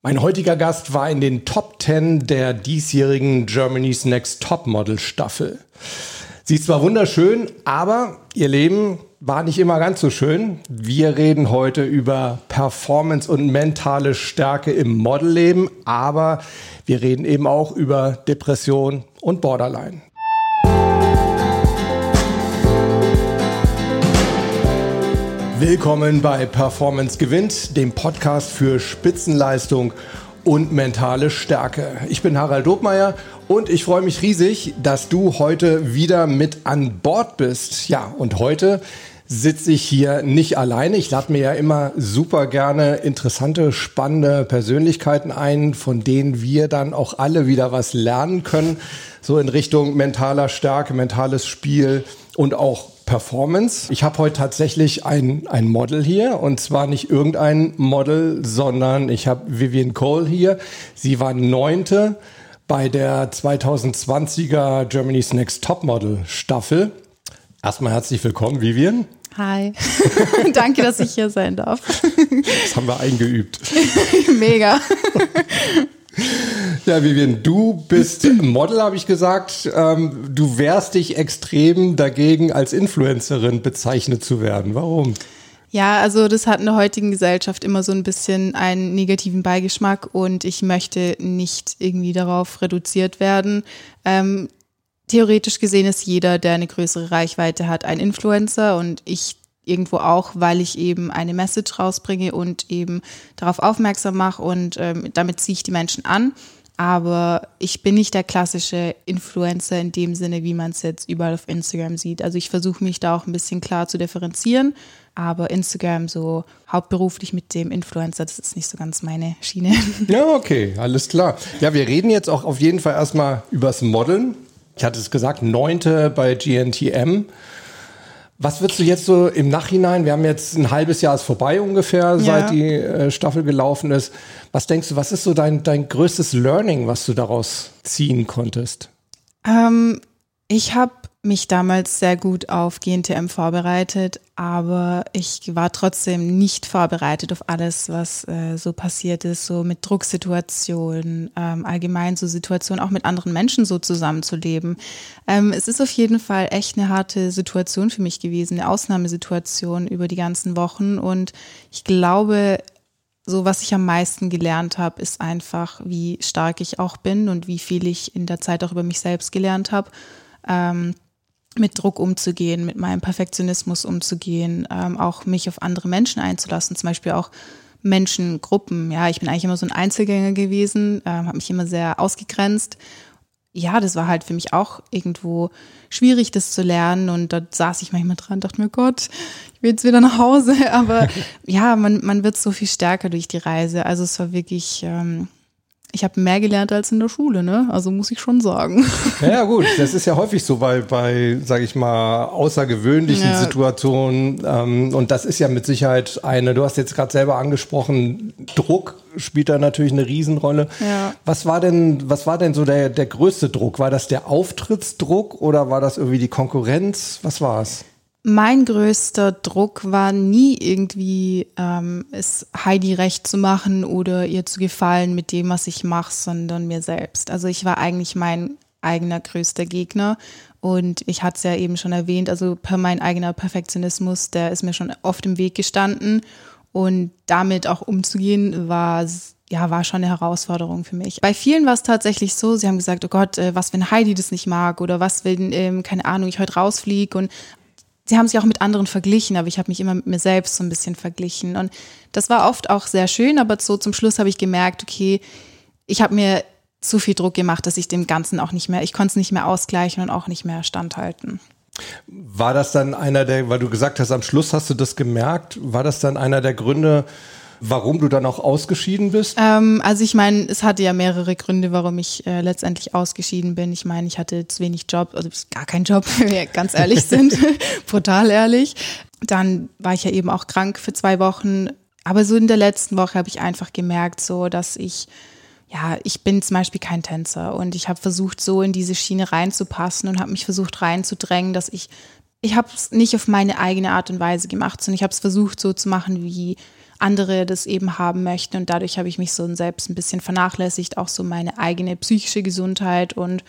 Mein heutiger Gast war in den Top 10 der diesjährigen Germany's Next Top Model Staffel. Sie ist zwar wunderschön, aber ihr Leben war nicht immer ganz so schön. Wir reden heute über Performance und mentale Stärke im Modelleben, aber wir reden eben auch über Depression und Borderline. Willkommen bei Performance gewinnt, dem Podcast für Spitzenleistung und mentale Stärke. Ich bin Harald Dobmeier und ich freue mich riesig, dass du heute wieder mit an Bord bist. Ja, und heute sitze ich hier nicht alleine. Ich lade mir ja immer super gerne interessante, spannende Persönlichkeiten ein, von denen wir dann auch alle wieder was lernen können. So in Richtung mentaler Stärke, mentales Spiel und auch Performance. Ich habe heute tatsächlich ein, ein Model hier und zwar nicht irgendein Model, sondern ich habe Vivian Cole hier. Sie war neunte bei der 2020er Germany's Next Top Model Staffel. Erstmal herzlich willkommen, Vivian. Hi. Danke, dass ich hier sein darf. Das haben wir eingeübt. Mega. Ja, Vivian, du bist Model, habe ich gesagt. Ähm, du wehrst dich extrem dagegen, als Influencerin bezeichnet zu werden. Warum? Ja, also das hat in der heutigen Gesellschaft immer so ein bisschen einen negativen Beigeschmack und ich möchte nicht irgendwie darauf reduziert werden. Ähm, theoretisch gesehen ist jeder, der eine größere Reichweite hat, ein Influencer und ich irgendwo auch, weil ich eben eine Message rausbringe und eben darauf aufmerksam mache und ähm, damit ziehe ich die Menschen an. Aber ich bin nicht der klassische Influencer in dem Sinne, wie man es jetzt überall auf Instagram sieht. Also ich versuche mich da auch ein bisschen klar zu differenzieren. Aber Instagram so hauptberuflich mit dem Influencer, das ist nicht so ganz meine Schiene. Ja, okay, alles klar. Ja, wir reden jetzt auch auf jeden Fall erstmal übers Modeln. Ich hatte es gesagt, neunte bei GNTM. Was würdest du jetzt so im Nachhinein, wir haben jetzt ein halbes Jahr ist vorbei ungefähr, ja. seit die äh, Staffel gelaufen ist. Was denkst du, was ist so dein, dein größtes Learning, was du daraus ziehen konntest? Ähm, ich habe mich damals sehr gut auf GNTM vorbereitet, aber ich war trotzdem nicht vorbereitet auf alles, was äh, so passiert ist, so mit Drucksituationen, ähm, allgemein so Situationen, auch mit anderen Menschen so zusammenzuleben. Ähm, es ist auf jeden Fall echt eine harte Situation für mich gewesen, eine Ausnahmesituation über die ganzen Wochen und ich glaube, so was ich am meisten gelernt habe, ist einfach, wie stark ich auch bin und wie viel ich in der Zeit auch über mich selbst gelernt habe. Ähm, mit Druck umzugehen, mit meinem Perfektionismus umzugehen, ähm, auch mich auf andere Menschen einzulassen, zum Beispiel auch Menschengruppen. Ja, ich bin eigentlich immer so ein Einzelgänger gewesen, ähm, habe mich immer sehr ausgegrenzt. Ja, das war halt für mich auch irgendwo schwierig, das zu lernen. Und da saß ich manchmal dran, dachte mir, Gott, ich will jetzt wieder nach Hause. Aber ja, man, man wird so viel stärker durch die Reise. Also es war wirklich, ähm, ich habe mehr gelernt als in der Schule, ne? Also muss ich schon sagen. Ja, gut, das ist ja häufig so bei, bei sage ich mal, außergewöhnlichen ja. Situationen. Ähm, und das ist ja mit Sicherheit eine, du hast jetzt gerade selber angesprochen, Druck spielt da natürlich eine Riesenrolle. Ja. Was war denn, was war denn so der, der größte Druck? War das der Auftrittsdruck oder war das irgendwie die Konkurrenz? Was war es? Mein größter Druck war nie irgendwie, ähm, es Heidi recht zu machen oder ihr zu gefallen mit dem, was ich mache, sondern mir selbst. Also ich war eigentlich mein eigener größter Gegner und ich hatte es ja eben schon erwähnt, also per mein eigener Perfektionismus, der ist mir schon oft im Weg gestanden und damit auch umzugehen war ja, war schon eine Herausforderung für mich. Bei vielen war es tatsächlich so, sie haben gesagt, oh Gott, äh, was, wenn Heidi das nicht mag oder was, wenn, ähm, keine Ahnung, ich heute rausfliege und sie haben sich auch mit anderen verglichen, aber ich habe mich immer mit mir selbst so ein bisschen verglichen. Und das war oft auch sehr schön, aber so zum Schluss habe ich gemerkt, okay, ich habe mir zu viel Druck gemacht, dass ich dem Ganzen auch nicht mehr, ich konnte es nicht mehr ausgleichen und auch nicht mehr standhalten. War das dann einer der, weil du gesagt hast, am Schluss hast du das gemerkt, war das dann einer der Gründe, Warum du dann auch ausgeschieden bist? Ähm, also ich meine, es hatte ja mehrere Gründe, warum ich äh, letztendlich ausgeschieden bin. Ich meine, ich hatte zu wenig Job, also gar keinen Job, wenn wir ganz ehrlich sind, brutal ehrlich. Dann war ich ja eben auch krank für zwei Wochen. Aber so in der letzten Woche habe ich einfach gemerkt, so dass ich ja, ich bin zum Beispiel kein Tänzer und ich habe versucht, so in diese Schiene reinzupassen und habe mich versucht reinzudrängen, dass ich, ich habe es nicht auf meine eigene Art und Weise gemacht, sondern ich habe es versucht, so zu machen, wie andere das eben haben möchten. Und dadurch habe ich mich so selbst ein bisschen vernachlässigt, auch so meine eigene psychische Gesundheit und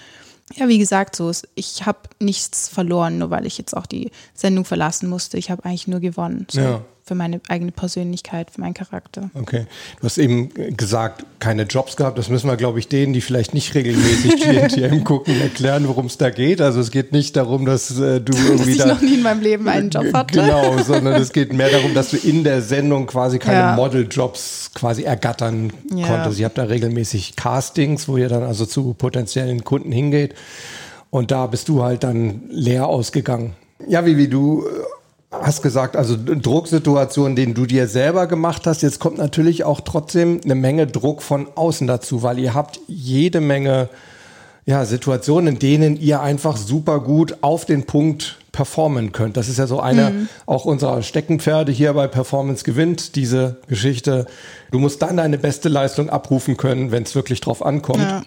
ja, wie gesagt, so ist, ich habe nichts verloren, nur weil ich jetzt auch die Sendung verlassen musste. Ich habe eigentlich nur gewonnen. So. Ja für meine eigene Persönlichkeit, für meinen Charakter. Okay. Du hast eben gesagt, keine Jobs gehabt. Das müssen wir, glaube ich, denen, die vielleicht nicht regelmäßig GNTM gucken, erklären, worum es da geht. Also es geht nicht darum, dass äh, du irgendwie dass ich noch nie in meinem Leben einen Job hatte. Genau, sondern es geht mehr darum, dass du in der Sendung quasi keine ja. Modeljobs quasi ergattern ja. konntest. Ihr habt da regelmäßig Castings, wo ihr dann also zu potenziellen Kunden hingeht. Und da bist du halt dann leer ausgegangen. Ja, wie, wie du äh, hast gesagt, also Drucksituationen, den du dir selber gemacht hast. Jetzt kommt natürlich auch trotzdem eine Menge Druck von außen dazu, weil ihr habt jede Menge ja, Situationen, in denen ihr einfach super gut auf den Punkt performen könnt. Das ist ja so eine mhm. auch unserer Steckenpferde hier bei Performance gewinnt, diese Geschichte. Du musst dann deine beste Leistung abrufen können, wenn es wirklich drauf ankommt. Ja.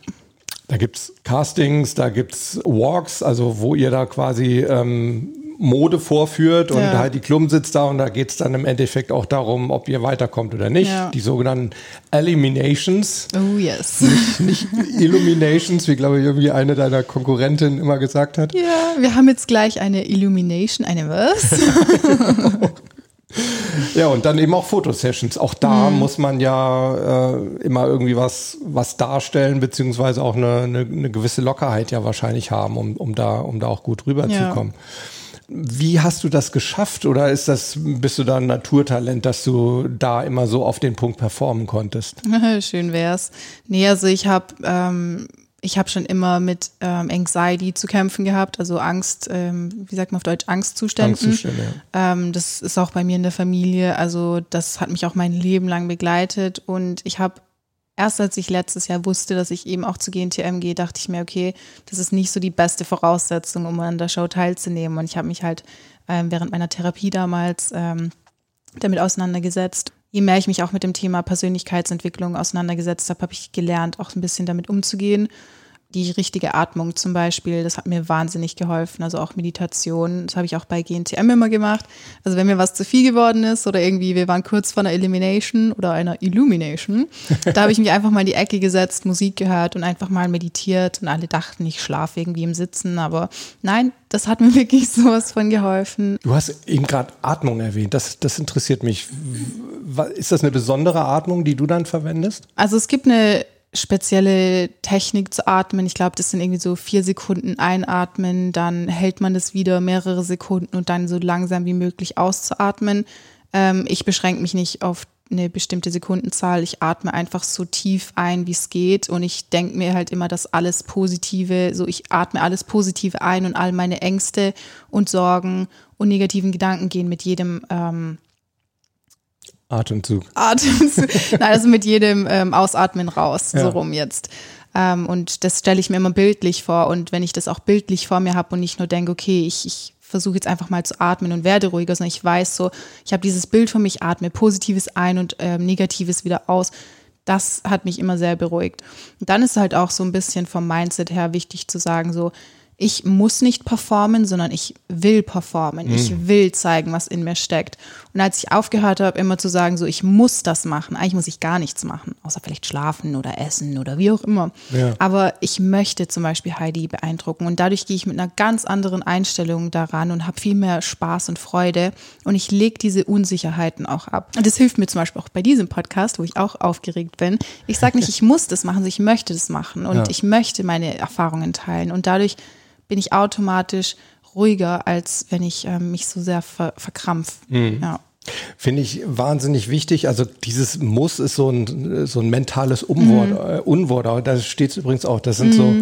Da gibt's Castings, da gibt's Walks, also wo ihr da quasi ähm, Mode vorführt und ja. halt die Klum sitzt da und da geht es dann im Endeffekt auch darum, ob ihr weiterkommt oder nicht. Ja. Die sogenannten Eliminations. Oh yes. Nicht, nicht Illuminations, wie glaube ich irgendwie eine deiner Konkurrentinnen immer gesagt hat. Ja, wir haben jetzt gleich eine Illumination, eine was? Ja, und dann eben auch Fotosessions. Auch da mhm. muss man ja äh, immer irgendwie was, was darstellen, beziehungsweise auch eine, eine, eine gewisse Lockerheit ja wahrscheinlich haben, um, um, da, um da auch gut rüberzukommen. Ja. Wie hast du das geschafft oder ist das, bist du da ein Naturtalent, dass du da immer so auf den Punkt performen konntest? Schön wär's. Nee, also ich habe ähm, ich habe schon immer mit ähm, Anxiety zu kämpfen gehabt, also Angst, ähm, wie sagt man auf Deutsch, Angstzuständen. Angstzustände, ja. ähm, das ist auch bei mir in der Familie, also das hat mich auch mein Leben lang begleitet und ich habe erst als ich letztes Jahr wusste, dass ich eben auch zu GNTM gehe, dachte ich mir, okay, das ist nicht so die beste Voraussetzung, um an der Show teilzunehmen. Und ich habe mich halt ähm, während meiner Therapie damals ähm, damit auseinandergesetzt. Je mehr ich mich auch mit dem Thema Persönlichkeitsentwicklung auseinandergesetzt habe, habe ich gelernt, auch ein bisschen damit umzugehen die richtige Atmung zum Beispiel, das hat mir wahnsinnig geholfen. Also auch Meditation, das habe ich auch bei GNTM immer gemacht. Also wenn mir was zu viel geworden ist oder irgendwie wir waren kurz vor einer Elimination oder einer Illumination, da habe ich mich einfach mal in die Ecke gesetzt, Musik gehört und einfach mal meditiert und alle dachten, ich schlafe irgendwie im Sitzen, aber nein, das hat mir wirklich sowas von geholfen. Du hast eben gerade Atmung erwähnt, das, das interessiert mich. Ist das eine besondere Atmung, die du dann verwendest? Also es gibt eine spezielle Technik zu atmen. Ich glaube, das sind irgendwie so vier Sekunden einatmen, dann hält man das wieder mehrere Sekunden und dann so langsam wie möglich auszuatmen. Ähm, ich beschränke mich nicht auf eine bestimmte Sekundenzahl. Ich atme einfach so tief ein, wie es geht. Und ich denke mir halt immer, dass alles Positive, so ich atme alles Positive ein und all meine Ängste und Sorgen und negativen Gedanken gehen mit jedem ähm, Atemzug. Atemzug. Nein, also mit jedem ähm, Ausatmen raus, ja. so rum jetzt. Ähm, und das stelle ich mir immer bildlich vor. Und wenn ich das auch bildlich vor mir habe und nicht nur denke, okay, ich, ich versuche jetzt einfach mal zu atmen und werde ruhiger, sondern ich weiß so, ich habe dieses Bild von mich, atme Positives ein und ähm, Negatives wieder aus. Das hat mich immer sehr beruhigt. Und dann ist halt auch so ein bisschen vom Mindset her wichtig zu sagen, so, ich muss nicht performen, sondern ich will performen. Mhm. Ich will zeigen, was in mir steckt. Und als ich aufgehört habe, immer zu sagen, so ich muss das machen, eigentlich muss ich gar nichts machen, außer vielleicht schlafen oder essen oder wie auch immer. Ja. Aber ich möchte zum Beispiel Heidi beeindrucken und dadurch gehe ich mit einer ganz anderen Einstellung daran und habe viel mehr Spaß und Freude und ich lege diese Unsicherheiten auch ab. Und das hilft mir zum Beispiel auch bei diesem Podcast, wo ich auch aufgeregt bin. Ich sage nicht, ich muss das machen, sondern ich möchte das machen und ja. ich möchte meine Erfahrungen teilen und dadurch bin ich automatisch ruhiger, als wenn ich äh, mich so sehr ver verkrampf. Mhm. Ja. Finde ich wahnsinnig wichtig. Also dieses Muss ist so ein, so ein mentales Umwort, mhm. äh, Unwort. Da steht es übrigens auch. Das sind mhm. so,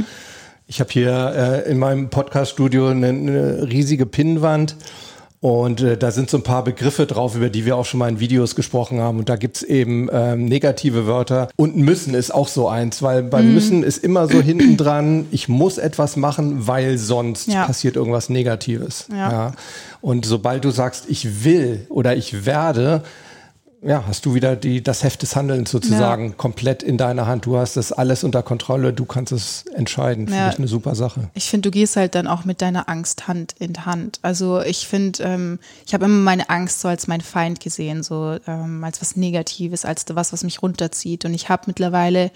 ich habe hier äh, in meinem Podcast-Studio eine, eine riesige Pinnwand und äh, da sind so ein paar Begriffe drauf, über die wir auch schon mal in Videos gesprochen haben. Und da gibt's eben ähm, negative Wörter. Und müssen ist auch so eins, weil beim mhm. müssen ist immer so hinten dran, ich muss etwas machen, weil sonst ja. passiert irgendwas Negatives. Ja. ja. Und sobald du sagst, ich will oder ich werde, ja, hast du wieder die, das Heft des Handelns sozusagen ja. komplett in deiner Hand. Du hast das alles unter Kontrolle, du kannst es entscheiden. Finde ja. ich eine super Sache. Ich finde, du gehst halt dann auch mit deiner Angst Hand in Hand. Also ich finde, ähm, ich habe immer meine Angst so als mein Feind gesehen, so ähm, als was Negatives, als was, was mich runterzieht. Und ich habe mittlerweile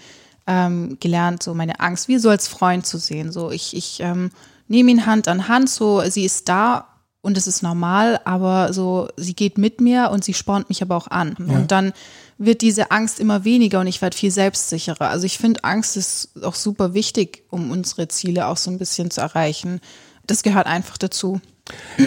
ähm, gelernt, so meine Angst wie so als Freund zu sehen. So ich, ich ähm, nehme ihn Hand an Hand, so sie ist da und es ist normal, aber so, sie geht mit mir und sie spornt mich aber auch an. Ja. Und dann wird diese Angst immer weniger und ich werde viel selbstsicherer. Also ich finde, Angst ist auch super wichtig, um unsere Ziele auch so ein bisschen zu erreichen. Das gehört einfach dazu.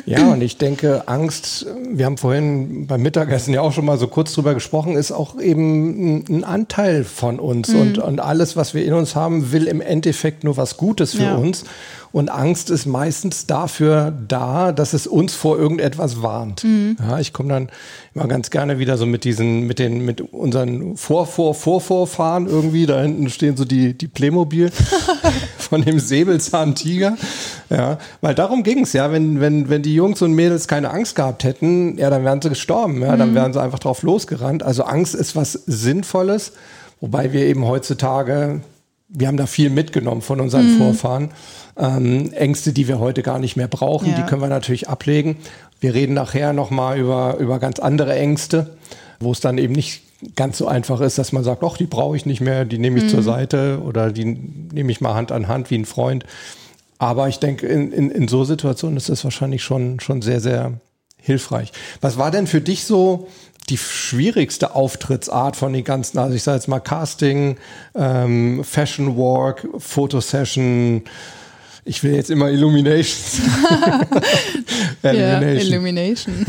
Ja, und ich denke, Angst, wir haben vorhin beim Mittagessen ja auch schon mal so kurz drüber gesprochen, ist auch eben ein Anteil von uns. Mhm. Und, und alles, was wir in uns haben, will im Endeffekt nur was Gutes für ja. uns. Und Angst ist meistens dafür da, dass es uns vor irgendetwas warnt. Mhm. Ja, ich komme dann immer ganz gerne wieder so mit diesen, mit den, mit unseren Vor, Vor, Vorvorfahren irgendwie. Da hinten stehen so die, die Playmobil von dem Säbelzahntiger. Ja, weil darum ging es ja, wenn, wenn, wenn die Jungs und Mädels keine Angst gehabt hätten, ja, dann wären sie gestorben. Ja, dann mhm. wären sie einfach drauf losgerannt. Also Angst ist was Sinnvolles. Wobei wir eben heutzutage, wir haben da viel mitgenommen von unseren mhm. Vorfahren ähm, Ängste, die wir heute gar nicht mehr brauchen. Ja. Die können wir natürlich ablegen. Wir reden nachher nochmal über, über ganz andere Ängste, wo es dann eben nicht ganz so einfach ist, dass man sagt, ach, die brauche ich nicht mehr, die nehme ich mhm. zur Seite oder die nehme ich mal Hand an Hand wie ein Freund. Aber ich denke, in, in, in so Situationen ist das wahrscheinlich schon, schon sehr, sehr hilfreich. Was war denn für dich so die schwierigste Auftrittsart von den ganzen, also ich sage jetzt mal Casting, ähm, Fashion Walk, Fotosession, ich will jetzt immer Illuminations. ja, Illumination.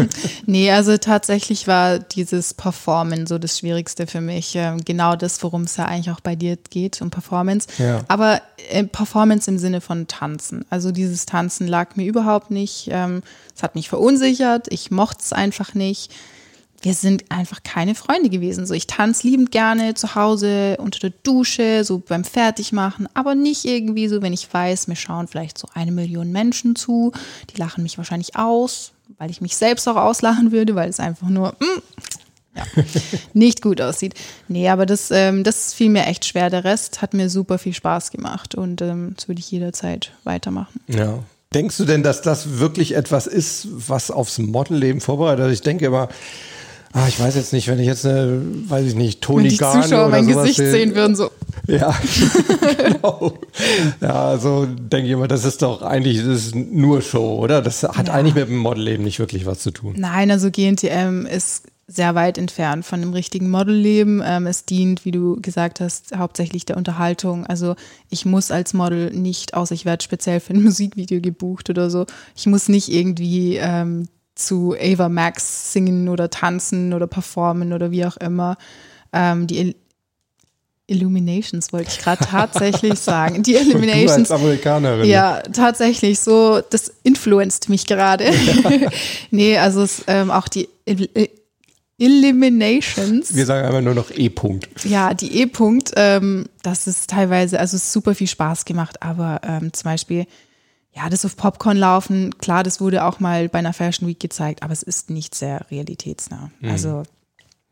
nee, also tatsächlich war dieses Performen so das Schwierigste für mich. Ähm, genau das, worum es ja eigentlich auch bei dir geht, um Performance. Ja. Aber äh, Performance im Sinne von Tanzen. Also dieses Tanzen lag mir überhaupt nicht. Ähm, es hat mich verunsichert. Ich mochte es einfach nicht wir sind einfach keine Freunde gewesen. So, ich tanze liebend gerne zu Hause unter der Dusche, so beim Fertigmachen, aber nicht irgendwie so, wenn ich weiß, mir schauen vielleicht so eine Million Menschen zu, die lachen mich wahrscheinlich aus, weil ich mich selbst auch auslachen würde, weil es einfach nur mm, ja, nicht gut aussieht. Nee, aber das, ähm, das fiel mir echt schwer. Der Rest hat mir super viel Spaß gemacht und ähm, das würde ich jederzeit weitermachen. Ja. Denkst du denn, dass das wirklich etwas ist, was aufs Modelleben vorbereitet? Also ich denke immer, Ah, ich weiß jetzt nicht, wenn ich jetzt eine, weiß ich nicht, Toni Wenn die Garn Zuschauer oder mein Gesicht sehen, sehen würden, so. Ja, genau. Ja, so denke ich immer, das ist doch eigentlich das ist nur Show, oder? Das hat ja. eigentlich mit dem Modelleben nicht wirklich was zu tun. Nein, also GNTM ist sehr weit entfernt von dem richtigen Modelleben. Ähm, es dient, wie du gesagt hast, hauptsächlich der Unterhaltung. Also ich muss als Model nicht, außer ich werde speziell für ein Musikvideo gebucht oder so, ich muss nicht irgendwie ähm, zu Ava Max singen oder tanzen oder performen oder wie auch immer. Ähm, die Il Illuminations wollte ich gerade tatsächlich sagen. Die Illuminations. Du als Amerikanerin. Ja, tatsächlich. So, das influenzt mich gerade. Ja. nee, also es, ähm, auch die Il Eliminations. Wir sagen einfach nur noch E-Punkt. Ja, die E-Punkt, ähm, das ist teilweise, also super viel Spaß gemacht, aber ähm, zum Beispiel ja, das auf Popcorn laufen, klar, das wurde auch mal bei einer Fashion Week gezeigt, aber es ist nicht sehr realitätsnah. Mhm. Also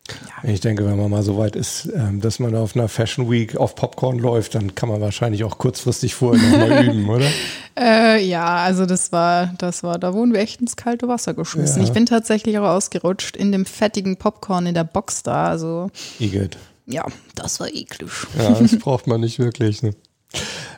ja. Ich denke, wenn man mal so weit ist, ähm, dass man auf einer Fashion Week auf Popcorn läuft, dann kann man wahrscheinlich auch kurzfristig vorher nochmal üben, oder? Äh, ja, also das war, das war, da wurden wir echt ins kalte Wasser geschmissen. Ja. Ich bin tatsächlich auch ausgerutscht in dem fettigen Popcorn in der Box da. Also, Igitt. Ja, das war eklig. Ja, das braucht man nicht wirklich. Ne?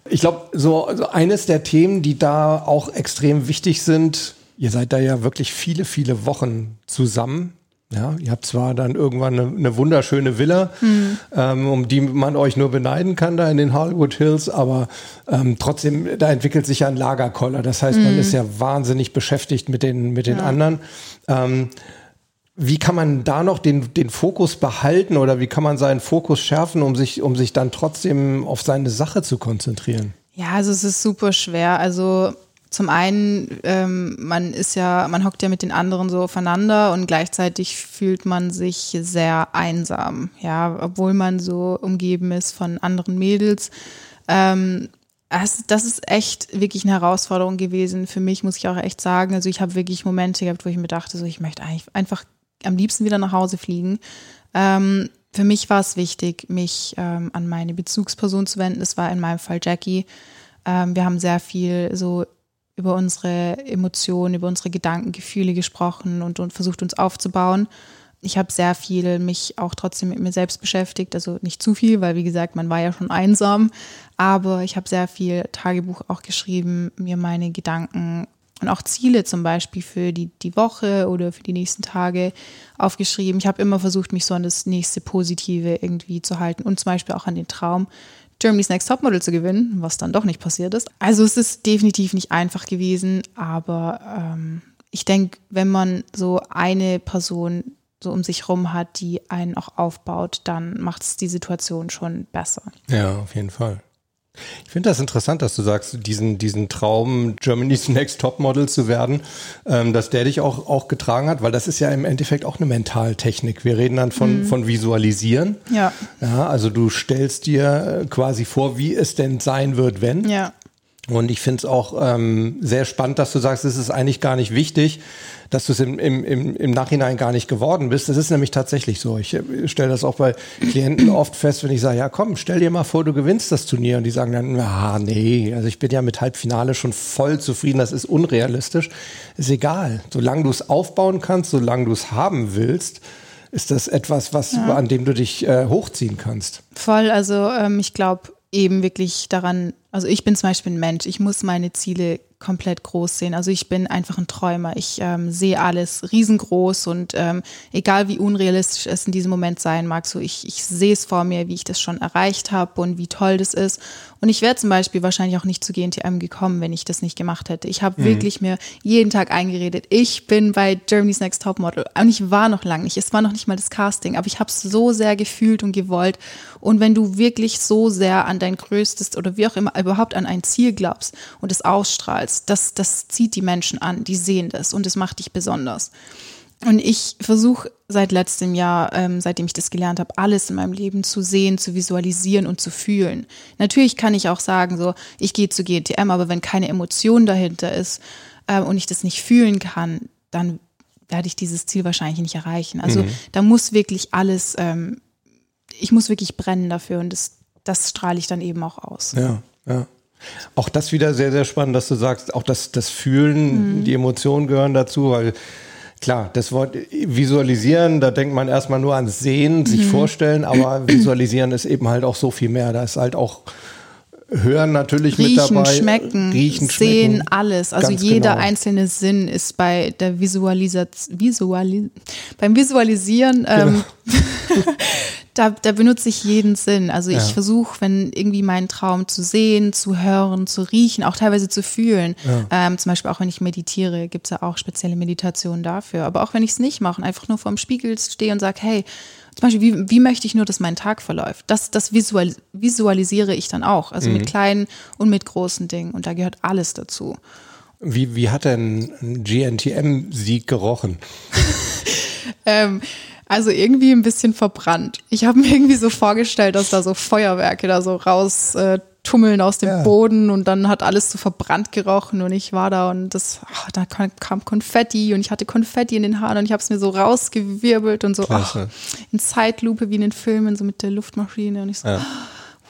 Ich glaube, so also eines der Themen, die da auch extrem wichtig sind, ihr seid da ja wirklich viele, viele Wochen zusammen. Ja, ihr habt zwar dann irgendwann eine, eine wunderschöne Villa, mhm. ähm, um die man euch nur beneiden kann da in den Hollywood Hills, aber ähm, trotzdem, da entwickelt sich ja ein Lagerkoller. Das heißt, mhm. man ist ja wahnsinnig beschäftigt mit den, mit den ja. anderen. Ähm, wie kann man da noch den, den Fokus behalten oder wie kann man seinen Fokus schärfen, um sich, um sich dann trotzdem auf seine Sache zu konzentrieren? Ja, also es ist super schwer. Also zum einen, ähm, man ist ja, man hockt ja mit den anderen so aufeinander und gleichzeitig fühlt man sich sehr einsam, ja, obwohl man so umgeben ist von anderen Mädels. Ähm, das, das ist echt wirklich eine Herausforderung gewesen für mich, muss ich auch echt sagen. Also ich habe wirklich Momente gehabt, wo ich mir dachte, so ich möchte eigentlich einfach am liebsten wieder nach Hause fliegen. Ähm, für mich war es wichtig, mich ähm, an meine Bezugsperson zu wenden. Das war in meinem Fall Jackie. Ähm, wir haben sehr viel so über unsere Emotionen, über unsere Gedanken, Gefühle gesprochen und, und versucht uns aufzubauen. Ich habe sehr viel mich auch trotzdem mit mir selbst beschäftigt, also nicht zu viel, weil wie gesagt, man war ja schon einsam, aber ich habe sehr viel Tagebuch auch geschrieben, mir meine Gedanken und auch Ziele zum Beispiel für die, die Woche oder für die nächsten Tage aufgeschrieben. Ich habe immer versucht, mich so an das nächste Positive irgendwie zu halten und zum Beispiel auch an den Traum, Germany's Next Topmodel zu gewinnen, was dann doch nicht passiert ist. Also es ist definitiv nicht einfach gewesen, aber ähm, ich denke, wenn man so eine Person so um sich rum hat, die einen auch aufbaut, dann macht es die Situation schon besser. Ja, auf jeden Fall. Ich finde das interessant, dass du sagst, diesen, diesen Traum, Germany's Next Topmodel zu werden, ähm, dass der dich auch, auch getragen hat, weil das ist ja im Endeffekt auch eine Mentaltechnik. Wir reden dann von, mhm. von Visualisieren. Ja. ja. Also du stellst dir quasi vor, wie es denn sein wird, wenn. Ja. Und ich finde es auch ähm, sehr spannend, dass du sagst, es ist eigentlich gar nicht wichtig, dass du es im, im, im, Nachhinein gar nicht geworden bist. Das ist nämlich tatsächlich so. Ich äh, stelle das auch bei Klienten oft fest, wenn ich sage, ja komm, stell dir mal vor, du gewinnst das Turnier. Und die sagen dann, ah nee, also ich bin ja mit Halbfinale schon voll zufrieden, das ist unrealistisch. Ist egal. Solange du es aufbauen kannst, solange du es haben willst, ist das etwas, was, ja. an dem du dich äh, hochziehen kannst. Voll, also ähm, ich glaube eben wirklich daran, also ich bin zum Beispiel ein Mensch, ich muss meine Ziele komplett groß sehen. Also ich bin einfach ein Träumer. Ich ähm, sehe alles riesengroß und ähm, egal wie unrealistisch es in diesem Moment sein mag, so ich, ich sehe es vor mir, wie ich das schon erreicht habe und wie toll das ist. Und ich wäre zum Beispiel wahrscheinlich auch nicht zu GNTM gekommen, wenn ich das nicht gemacht hätte. Ich habe mhm. wirklich mir jeden Tag eingeredet, ich bin bei Germany's Next Topmodel. Und ich war noch lange nicht. Es war noch nicht mal das Casting, aber ich habe es so sehr gefühlt und gewollt. Und wenn du wirklich so sehr an dein größtes oder wie auch immer überhaupt an ein Ziel glaubst und es ausstrahlst, das, das zieht die Menschen an, die sehen das und es macht dich besonders. Und ich versuche seit letztem Jahr, ähm, seitdem ich das gelernt habe, alles in meinem Leben zu sehen, zu visualisieren und zu fühlen. Natürlich kann ich auch sagen, so, ich gehe zu GTM, aber wenn keine Emotion dahinter ist äh, und ich das nicht fühlen kann, dann werde ich dieses Ziel wahrscheinlich nicht erreichen. Also mhm. da muss wirklich alles, ähm, ich muss wirklich brennen dafür und das, das strahle ich dann eben auch aus. Ja, ja. Auch das wieder sehr, sehr spannend, dass du sagst, auch das, das Fühlen, mhm. die Emotionen gehören dazu, weil Klar, das Wort visualisieren, da denkt man erstmal nur ans Sehen, sich mhm. vorstellen, aber visualisieren ist eben halt auch so viel mehr. Da ist halt auch Hören natürlich Riechen, mit dabei. Schmecken, Riechen, sehen, schmecken. alles. Also Ganz jeder genau. einzelne Sinn ist bei der Visualisation, Visualis beim Visualisieren ähm, genau. da, da benutze ich jeden Sinn. Also ich ja. versuche, wenn irgendwie meinen Traum zu sehen, zu hören, zu riechen, auch teilweise zu fühlen. Ja. Ähm, zum Beispiel auch wenn ich meditiere, gibt es ja auch spezielle Meditationen dafür. Aber auch wenn ich es nicht mache, einfach nur vorm Spiegel stehe und sage, hey, zum Beispiel, wie, wie möchte ich nur, dass mein Tag verläuft? Das, das visual, visualisiere ich dann auch. Also mhm. mit kleinen und mit großen Dingen. Und da gehört alles dazu. Wie, wie hat denn ein GNTM-Sieg gerochen? ähm, also irgendwie ein bisschen verbrannt. Ich habe mir irgendwie so vorgestellt, dass da so Feuerwerke da so raus äh, tummeln aus dem ja. Boden und dann hat alles so verbrannt gerochen und ich war da und das, ach, da kam Konfetti und ich hatte Konfetti in den Haaren und ich habe es mir so rausgewirbelt und so ach, in Zeitlupe wie in den Filmen, so mit der Luftmaschine und ich so, ja.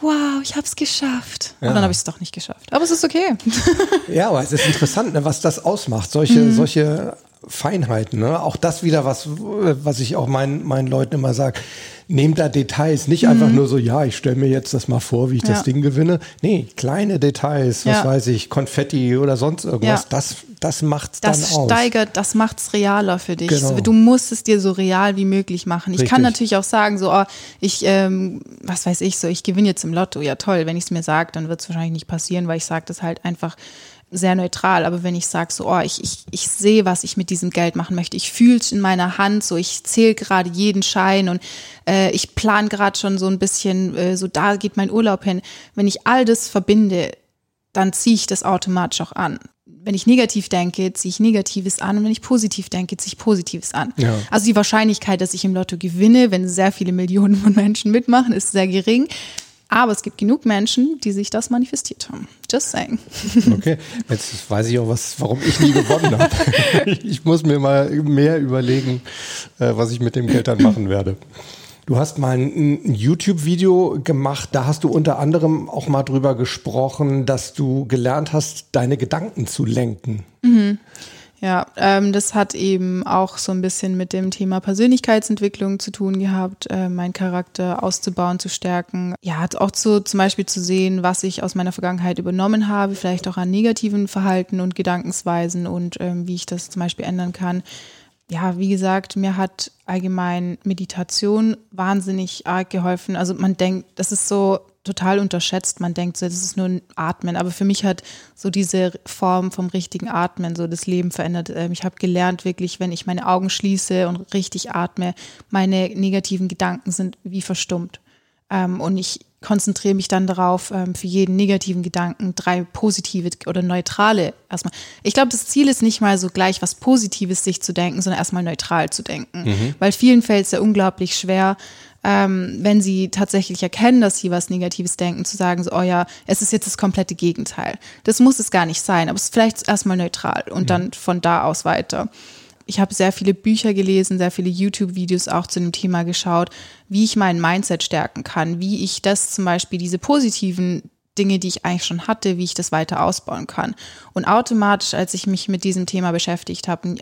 wow, ich habe es geschafft. Ja. Und dann habe ich es doch nicht geschafft. Aber es ist okay. Ja, aber es ist interessant, ne, was das ausmacht. Solche, mhm. solche Feinheiten. Ne? Auch das wieder, was, was ich auch meinen, meinen Leuten immer sage. Nehmt da Details, nicht mhm. einfach nur so, ja, ich stelle mir jetzt das mal vor, wie ich ja. das Ding gewinne. Nee, kleine Details, was ja. weiß ich, Konfetti oder sonst irgendwas, ja. das, das macht's das dann aus. Das steigert, das macht's realer für dich. Genau. Du musst es dir so real wie möglich machen. Ich Richtig. kann natürlich auch sagen, so, oh, ich, ähm, was weiß ich, so, ich gewinne jetzt im Lotto. Ja, toll, wenn ich es mir sage, dann wird es wahrscheinlich nicht passieren, weil ich sage das halt einfach sehr neutral, aber wenn ich sage so, oh, ich, ich, ich sehe, was ich mit diesem Geld machen möchte, ich fühle es in meiner Hand, so ich zähle gerade jeden Schein und äh, ich plane gerade schon so ein bisschen, äh, so da geht mein Urlaub hin. Wenn ich all das verbinde, dann ziehe ich das automatisch auch an. Wenn ich negativ denke, ziehe ich Negatives an und wenn ich positiv denke, ziehe ich Positives an. Ja. Also die Wahrscheinlichkeit, dass ich im Lotto gewinne, wenn sehr viele Millionen von Menschen mitmachen, ist sehr gering. Aber es gibt genug Menschen, die sich das manifestiert haben. Just saying. Okay, jetzt weiß ich auch, was, warum ich nie gewonnen habe. Ich muss mir mal mehr überlegen, äh, was ich mit dem Geld dann machen werde. Du hast mal ein, YouTube-Video gemacht, da hast du unter anderem auch mal drüber gesprochen, dass du gelernt hast, deine Gedanken zu lenken. Mhm. Ja, ähm, das hat eben auch so ein bisschen mit dem Thema Persönlichkeitsentwicklung zu tun gehabt, äh, meinen Charakter auszubauen, zu stärken. Ja, auch zu, zum Beispiel zu sehen, was ich aus meiner Vergangenheit übernommen habe, vielleicht auch an negativen Verhalten und Gedankensweisen und ähm, wie ich das zum Beispiel ändern kann. Ja, wie gesagt, mir hat allgemein Meditation wahnsinnig arg geholfen. Also man denkt, das ist so total unterschätzt. Man denkt so, das ist nur ein Atmen. Aber für mich hat so diese Form vom richtigen Atmen so das Leben verändert. Ähm, ich habe gelernt, wirklich, wenn ich meine Augen schließe und richtig atme, meine negativen Gedanken sind wie verstummt. Ähm, und ich konzentriere mich dann darauf, ähm, für jeden negativen Gedanken drei positive oder neutrale erstmal. Ich glaube, das Ziel ist nicht mal so gleich was Positives sich zu denken, sondern erstmal neutral zu denken. Mhm. Weil vielen fällt es ja unglaublich schwer, ähm, wenn sie tatsächlich erkennen, dass sie was Negatives denken, zu sagen, so, oh ja, es ist jetzt das komplette Gegenteil. Das muss es gar nicht sein, aber es ist vielleicht erstmal neutral und mhm. dann von da aus weiter. Ich habe sehr viele Bücher gelesen, sehr viele YouTube-Videos auch zu dem Thema geschaut, wie ich mein Mindset stärken kann, wie ich das zum Beispiel, diese positiven Dinge, die ich eigentlich schon hatte, wie ich das weiter ausbauen kann. Und automatisch, als ich mich mit diesem Thema beschäftigt habe,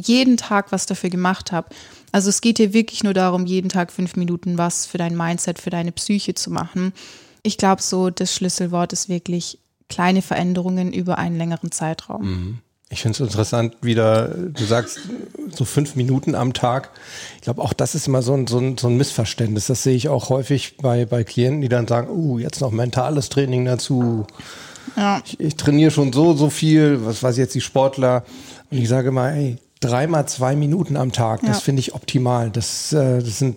jeden Tag was dafür gemacht habe. Also es geht hier wirklich nur darum, jeden Tag fünf Minuten was für dein Mindset, für deine Psyche zu machen. Ich glaube, so das Schlüsselwort ist wirklich kleine Veränderungen über einen längeren Zeitraum. Mhm. Ich finde es interessant, wieder, du sagst so fünf Minuten am Tag. Ich glaube, auch das ist immer so ein, so, ein, so ein Missverständnis. Das sehe ich auch häufig bei, bei Klienten, die dann sagen, uh, jetzt noch mentales Training dazu. Ja. Ich, ich trainiere schon so, so viel, was weiß ich jetzt die Sportler. Und ich sage mal, ey, dreimal zwei Minuten am Tag, das finde ich optimal. Das, äh, das sind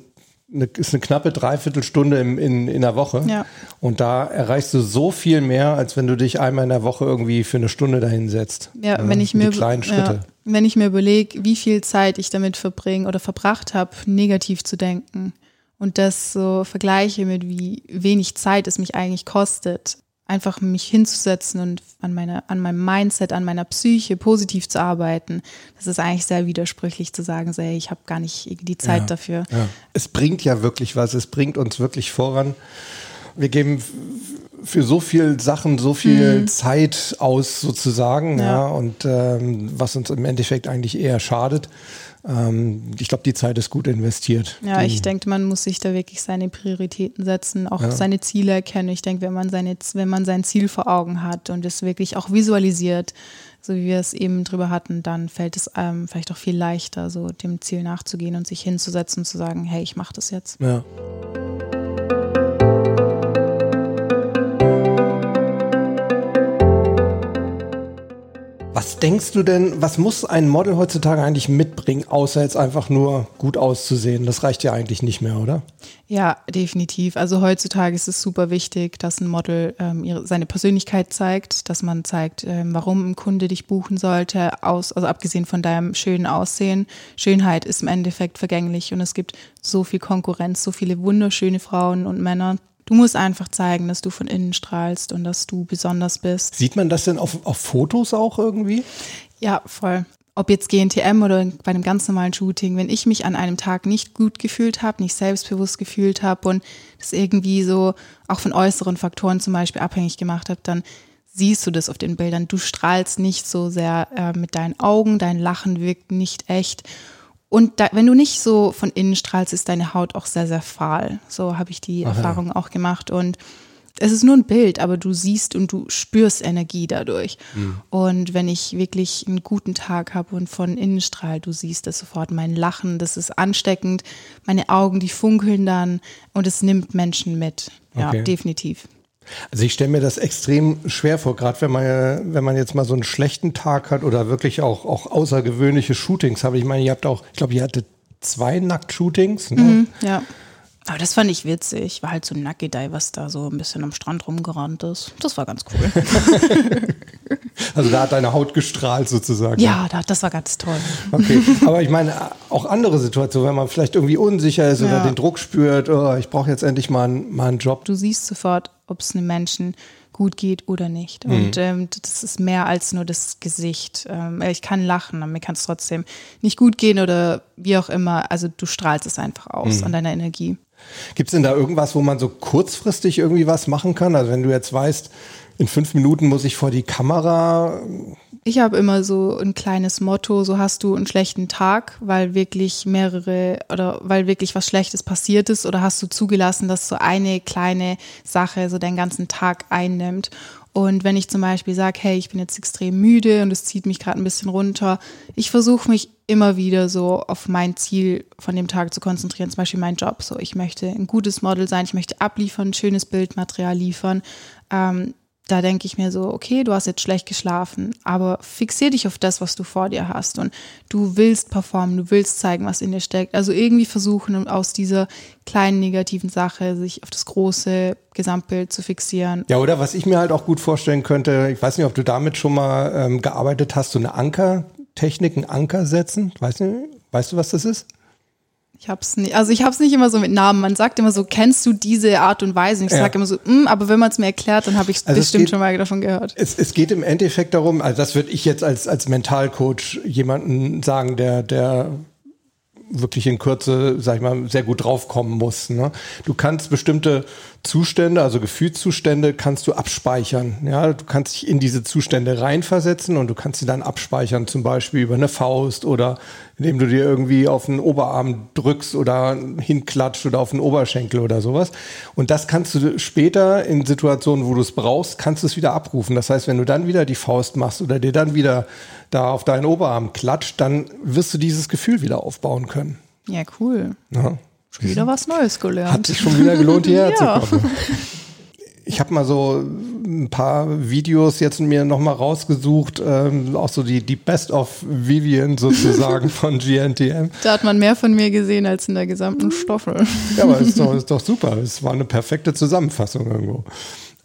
eine, ist eine knappe Dreiviertelstunde im, in, in der Woche. Ja. Und da erreichst du so viel mehr, als wenn du dich einmal in der Woche irgendwie für eine Stunde dahin setzt. Ja, ja wenn ich mir, kleinen Schritte. Ja, wenn ich mir überlege, wie viel Zeit ich damit verbringe oder verbracht habe, negativ zu denken und das so vergleiche mit wie wenig Zeit es mich eigentlich kostet, einfach mich hinzusetzen und an, meine, an meinem Mindset, an meiner Psyche positiv zu arbeiten, das ist eigentlich sehr widersprüchlich zu sagen, hey, ich habe gar nicht die Zeit ja, dafür. Ja. Es bringt ja wirklich was, es bringt uns wirklich voran. Wir geben für so viel Sachen so viel mhm. Zeit aus sozusagen, ja, ja und ähm, was uns im Endeffekt eigentlich eher schadet ähm, ich glaube, die Zeit ist gut investiert. Ja, ich denke, man muss sich da wirklich seine Prioritäten setzen, auch ja. seine Ziele erkennen. Ich denke, wenn man seine, wenn man sein Ziel vor Augen hat und es wirklich auch visualisiert, so wie wir es eben drüber hatten, dann fällt es einem vielleicht auch viel leichter, so dem Ziel nachzugehen und sich hinzusetzen und zu sagen, hey, ich mache das jetzt. Ja. Was denkst du denn, was muss ein Model heutzutage eigentlich mitbringen, außer jetzt einfach nur gut auszusehen? Das reicht ja eigentlich nicht mehr, oder? Ja, definitiv. Also heutzutage ist es super wichtig, dass ein Model ähm, ihre, seine Persönlichkeit zeigt, dass man zeigt, ähm, warum ein Kunde dich buchen sollte, aus, also abgesehen von deinem schönen Aussehen. Schönheit ist im Endeffekt vergänglich und es gibt so viel Konkurrenz, so viele wunderschöne Frauen und Männer, Du musst einfach zeigen, dass du von innen strahlst und dass du besonders bist. Sieht man das denn auf, auf Fotos auch irgendwie? Ja, voll. Ob jetzt GNTM oder bei einem ganz normalen Shooting, wenn ich mich an einem Tag nicht gut gefühlt habe, nicht selbstbewusst gefühlt habe und das irgendwie so auch von äußeren Faktoren zum Beispiel abhängig gemacht habe, dann siehst du das auf den Bildern. Du strahlst nicht so sehr äh, mit deinen Augen, dein Lachen wirkt nicht echt. Und da, wenn du nicht so von innen strahlst, ist deine Haut auch sehr, sehr fahl. So habe ich die Aha. Erfahrung auch gemacht. Und es ist nur ein Bild, aber du siehst und du spürst Energie dadurch. Mhm. Und wenn ich wirklich einen guten Tag habe und von innen strahl, du siehst das sofort. Mein Lachen, das ist ansteckend. Meine Augen, die funkeln dann und es nimmt Menschen mit. Ja, okay. definitiv. Also ich stelle mir das extrem schwer vor, gerade wenn man, wenn man jetzt mal so einen schlechten Tag hat oder wirklich auch, auch außergewöhnliche Shootings habe. Ich meine, ihr habt auch, ich glaube, ihr hattet zwei Nackt-Shootings. Ne? Mhm, ja. Aber das fand ich witzig. War halt so ein Nackedei, was da so ein bisschen am Strand rumgerannt ist. Das war ganz cool. Also da hat deine Haut gestrahlt sozusagen. Ja, das war ganz toll. Okay, aber ich meine auch andere Situationen, wenn man vielleicht irgendwie unsicher ist ja. oder den Druck spürt, oh, ich brauche jetzt endlich mal, einen, mal einen Job. Du siehst sofort, ob es einem Menschen gut geht oder nicht. Mhm. Und ähm, das ist mehr als nur das Gesicht. Ähm, ich kann lachen, aber mir kann es trotzdem nicht gut gehen oder wie auch immer. Also du strahlst es einfach aus mhm. an deiner Energie. Gibt es denn da irgendwas, wo man so kurzfristig irgendwie was machen kann? Also wenn du jetzt weißt, in fünf Minuten muss ich vor die Kamera. Ich habe immer so ein kleines Motto, so hast du einen schlechten Tag, weil wirklich mehrere oder weil wirklich was Schlechtes passiert ist oder hast du zugelassen, dass so eine kleine Sache so deinen ganzen Tag einnimmt. Und wenn ich zum Beispiel sage, hey, ich bin jetzt extrem müde und es zieht mich gerade ein bisschen runter, ich versuche mich immer wieder so auf mein Ziel von dem Tag zu konzentrieren, zum Beispiel mein Job. So, ich möchte ein gutes Model sein, ich möchte abliefern, schönes Bildmaterial liefern. Ähm, da denke ich mir so, okay, du hast jetzt schlecht geschlafen, aber fixier dich auf das, was du vor dir hast und du willst performen, du willst zeigen, was in dir steckt. Also irgendwie versuchen, aus dieser kleinen negativen Sache sich auf das große Gesamtbild zu fixieren. Ja, oder was ich mir halt auch gut vorstellen könnte, ich weiß nicht, ob du damit schon mal ähm, gearbeitet hast, so eine Ankertechnik, ein Anker setzen. Weißt du, weißt du, was das ist? Ich hab's nicht, also ich hab's nicht immer so mit Namen. Man sagt immer so, kennst du diese Art und Weise? Und ich ja. sage immer so, mm, aber wenn man es mir erklärt, dann habe ich also bestimmt geht, schon mal davon gehört. Es, es geht im Endeffekt darum, also das würde ich jetzt als, als Mentalcoach jemanden sagen, der, der wirklich in Kürze, sag ich mal, sehr gut draufkommen muss. Ne? Du kannst bestimmte Zustände, also Gefühlszustände, kannst du abspeichern. Ja, du kannst dich in diese Zustände reinversetzen und du kannst sie dann abspeichern, zum Beispiel über eine Faust oder indem du dir irgendwie auf den Oberarm drückst oder hinklatscht oder auf den Oberschenkel oder sowas. Und das kannst du später in Situationen, wo du es brauchst, kannst du es wieder abrufen. Das heißt, wenn du dann wieder die Faust machst oder dir dann wieder da auf deinen Oberarm klatscht, dann wirst du dieses Gefühl wieder aufbauen können. Ja, cool. Ja. Schon wieder was Neues gelernt. Hat sich schon wieder gelohnt, hierher ja. zu kommen. Ich habe mal so ein paar Videos jetzt mir nochmal rausgesucht, ähm, auch so die, die Best of Vivian sozusagen von GNTM. Da hat man mehr von mir gesehen als in der gesamten Staffel. Ja, aber ist doch, ist doch super. Es war eine perfekte Zusammenfassung irgendwo.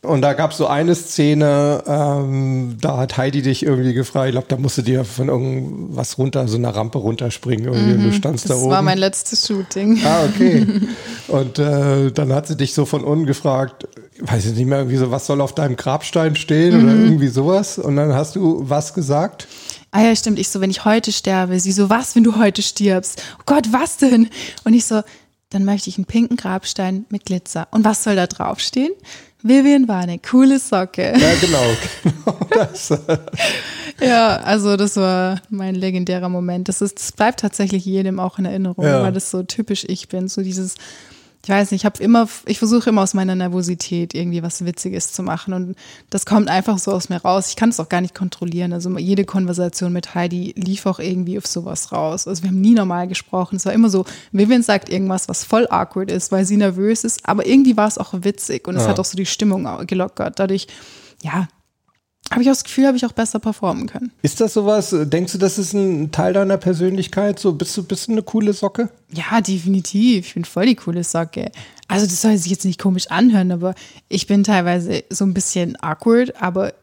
Und da gab es so eine Szene, ähm, da hat Heidi dich irgendwie gefragt, ich glaube, da musste dir von irgendwas runter, so einer Rampe runterspringen. Irgendwie, mhm, du standst da oben. Das war mein letztes Shooting. Ah, okay. und äh, dann hat sie dich so von unten gefragt, weiß ich nicht mehr, irgendwie so, was soll auf deinem Grabstein stehen mhm. oder irgendwie sowas. Und dann hast du was gesagt? Ah ja, stimmt. Ich so, wenn ich heute sterbe. Sie so, was, wenn du heute stirbst? Oh Gott, was denn? Und ich so, dann möchte ich einen pinken Grabstein mit Glitzer. Und was soll da draufstehen? Vivian war eine coole Socke. Ja, genau. genau das. ja, also das war mein legendärer Moment. Das, ist, das bleibt tatsächlich jedem auch in Erinnerung, ja. weil das so typisch ich bin. So dieses ich weiß nicht, ich habe immer, ich versuche immer aus meiner Nervosität irgendwie was Witziges zu machen und das kommt einfach so aus mir raus. Ich kann es auch gar nicht kontrollieren. Also jede Konversation mit Heidi lief auch irgendwie auf sowas raus. Also wir haben nie normal gesprochen. Es war immer so, Vivian sagt irgendwas, was voll awkward ist, weil sie nervös ist, aber irgendwie war es auch witzig und es ja. hat auch so die Stimmung gelockert. Dadurch, ja, habe ich auch das Gefühl, habe ich auch besser performen können. Ist das sowas? Denkst du, das ist ein Teil deiner Persönlichkeit? So, bist du, bist du eine coole Socke? Ja, definitiv. Ich bin voll die coole Socke. Also, das soll sich jetzt nicht komisch anhören, aber ich bin teilweise so ein bisschen awkward, aber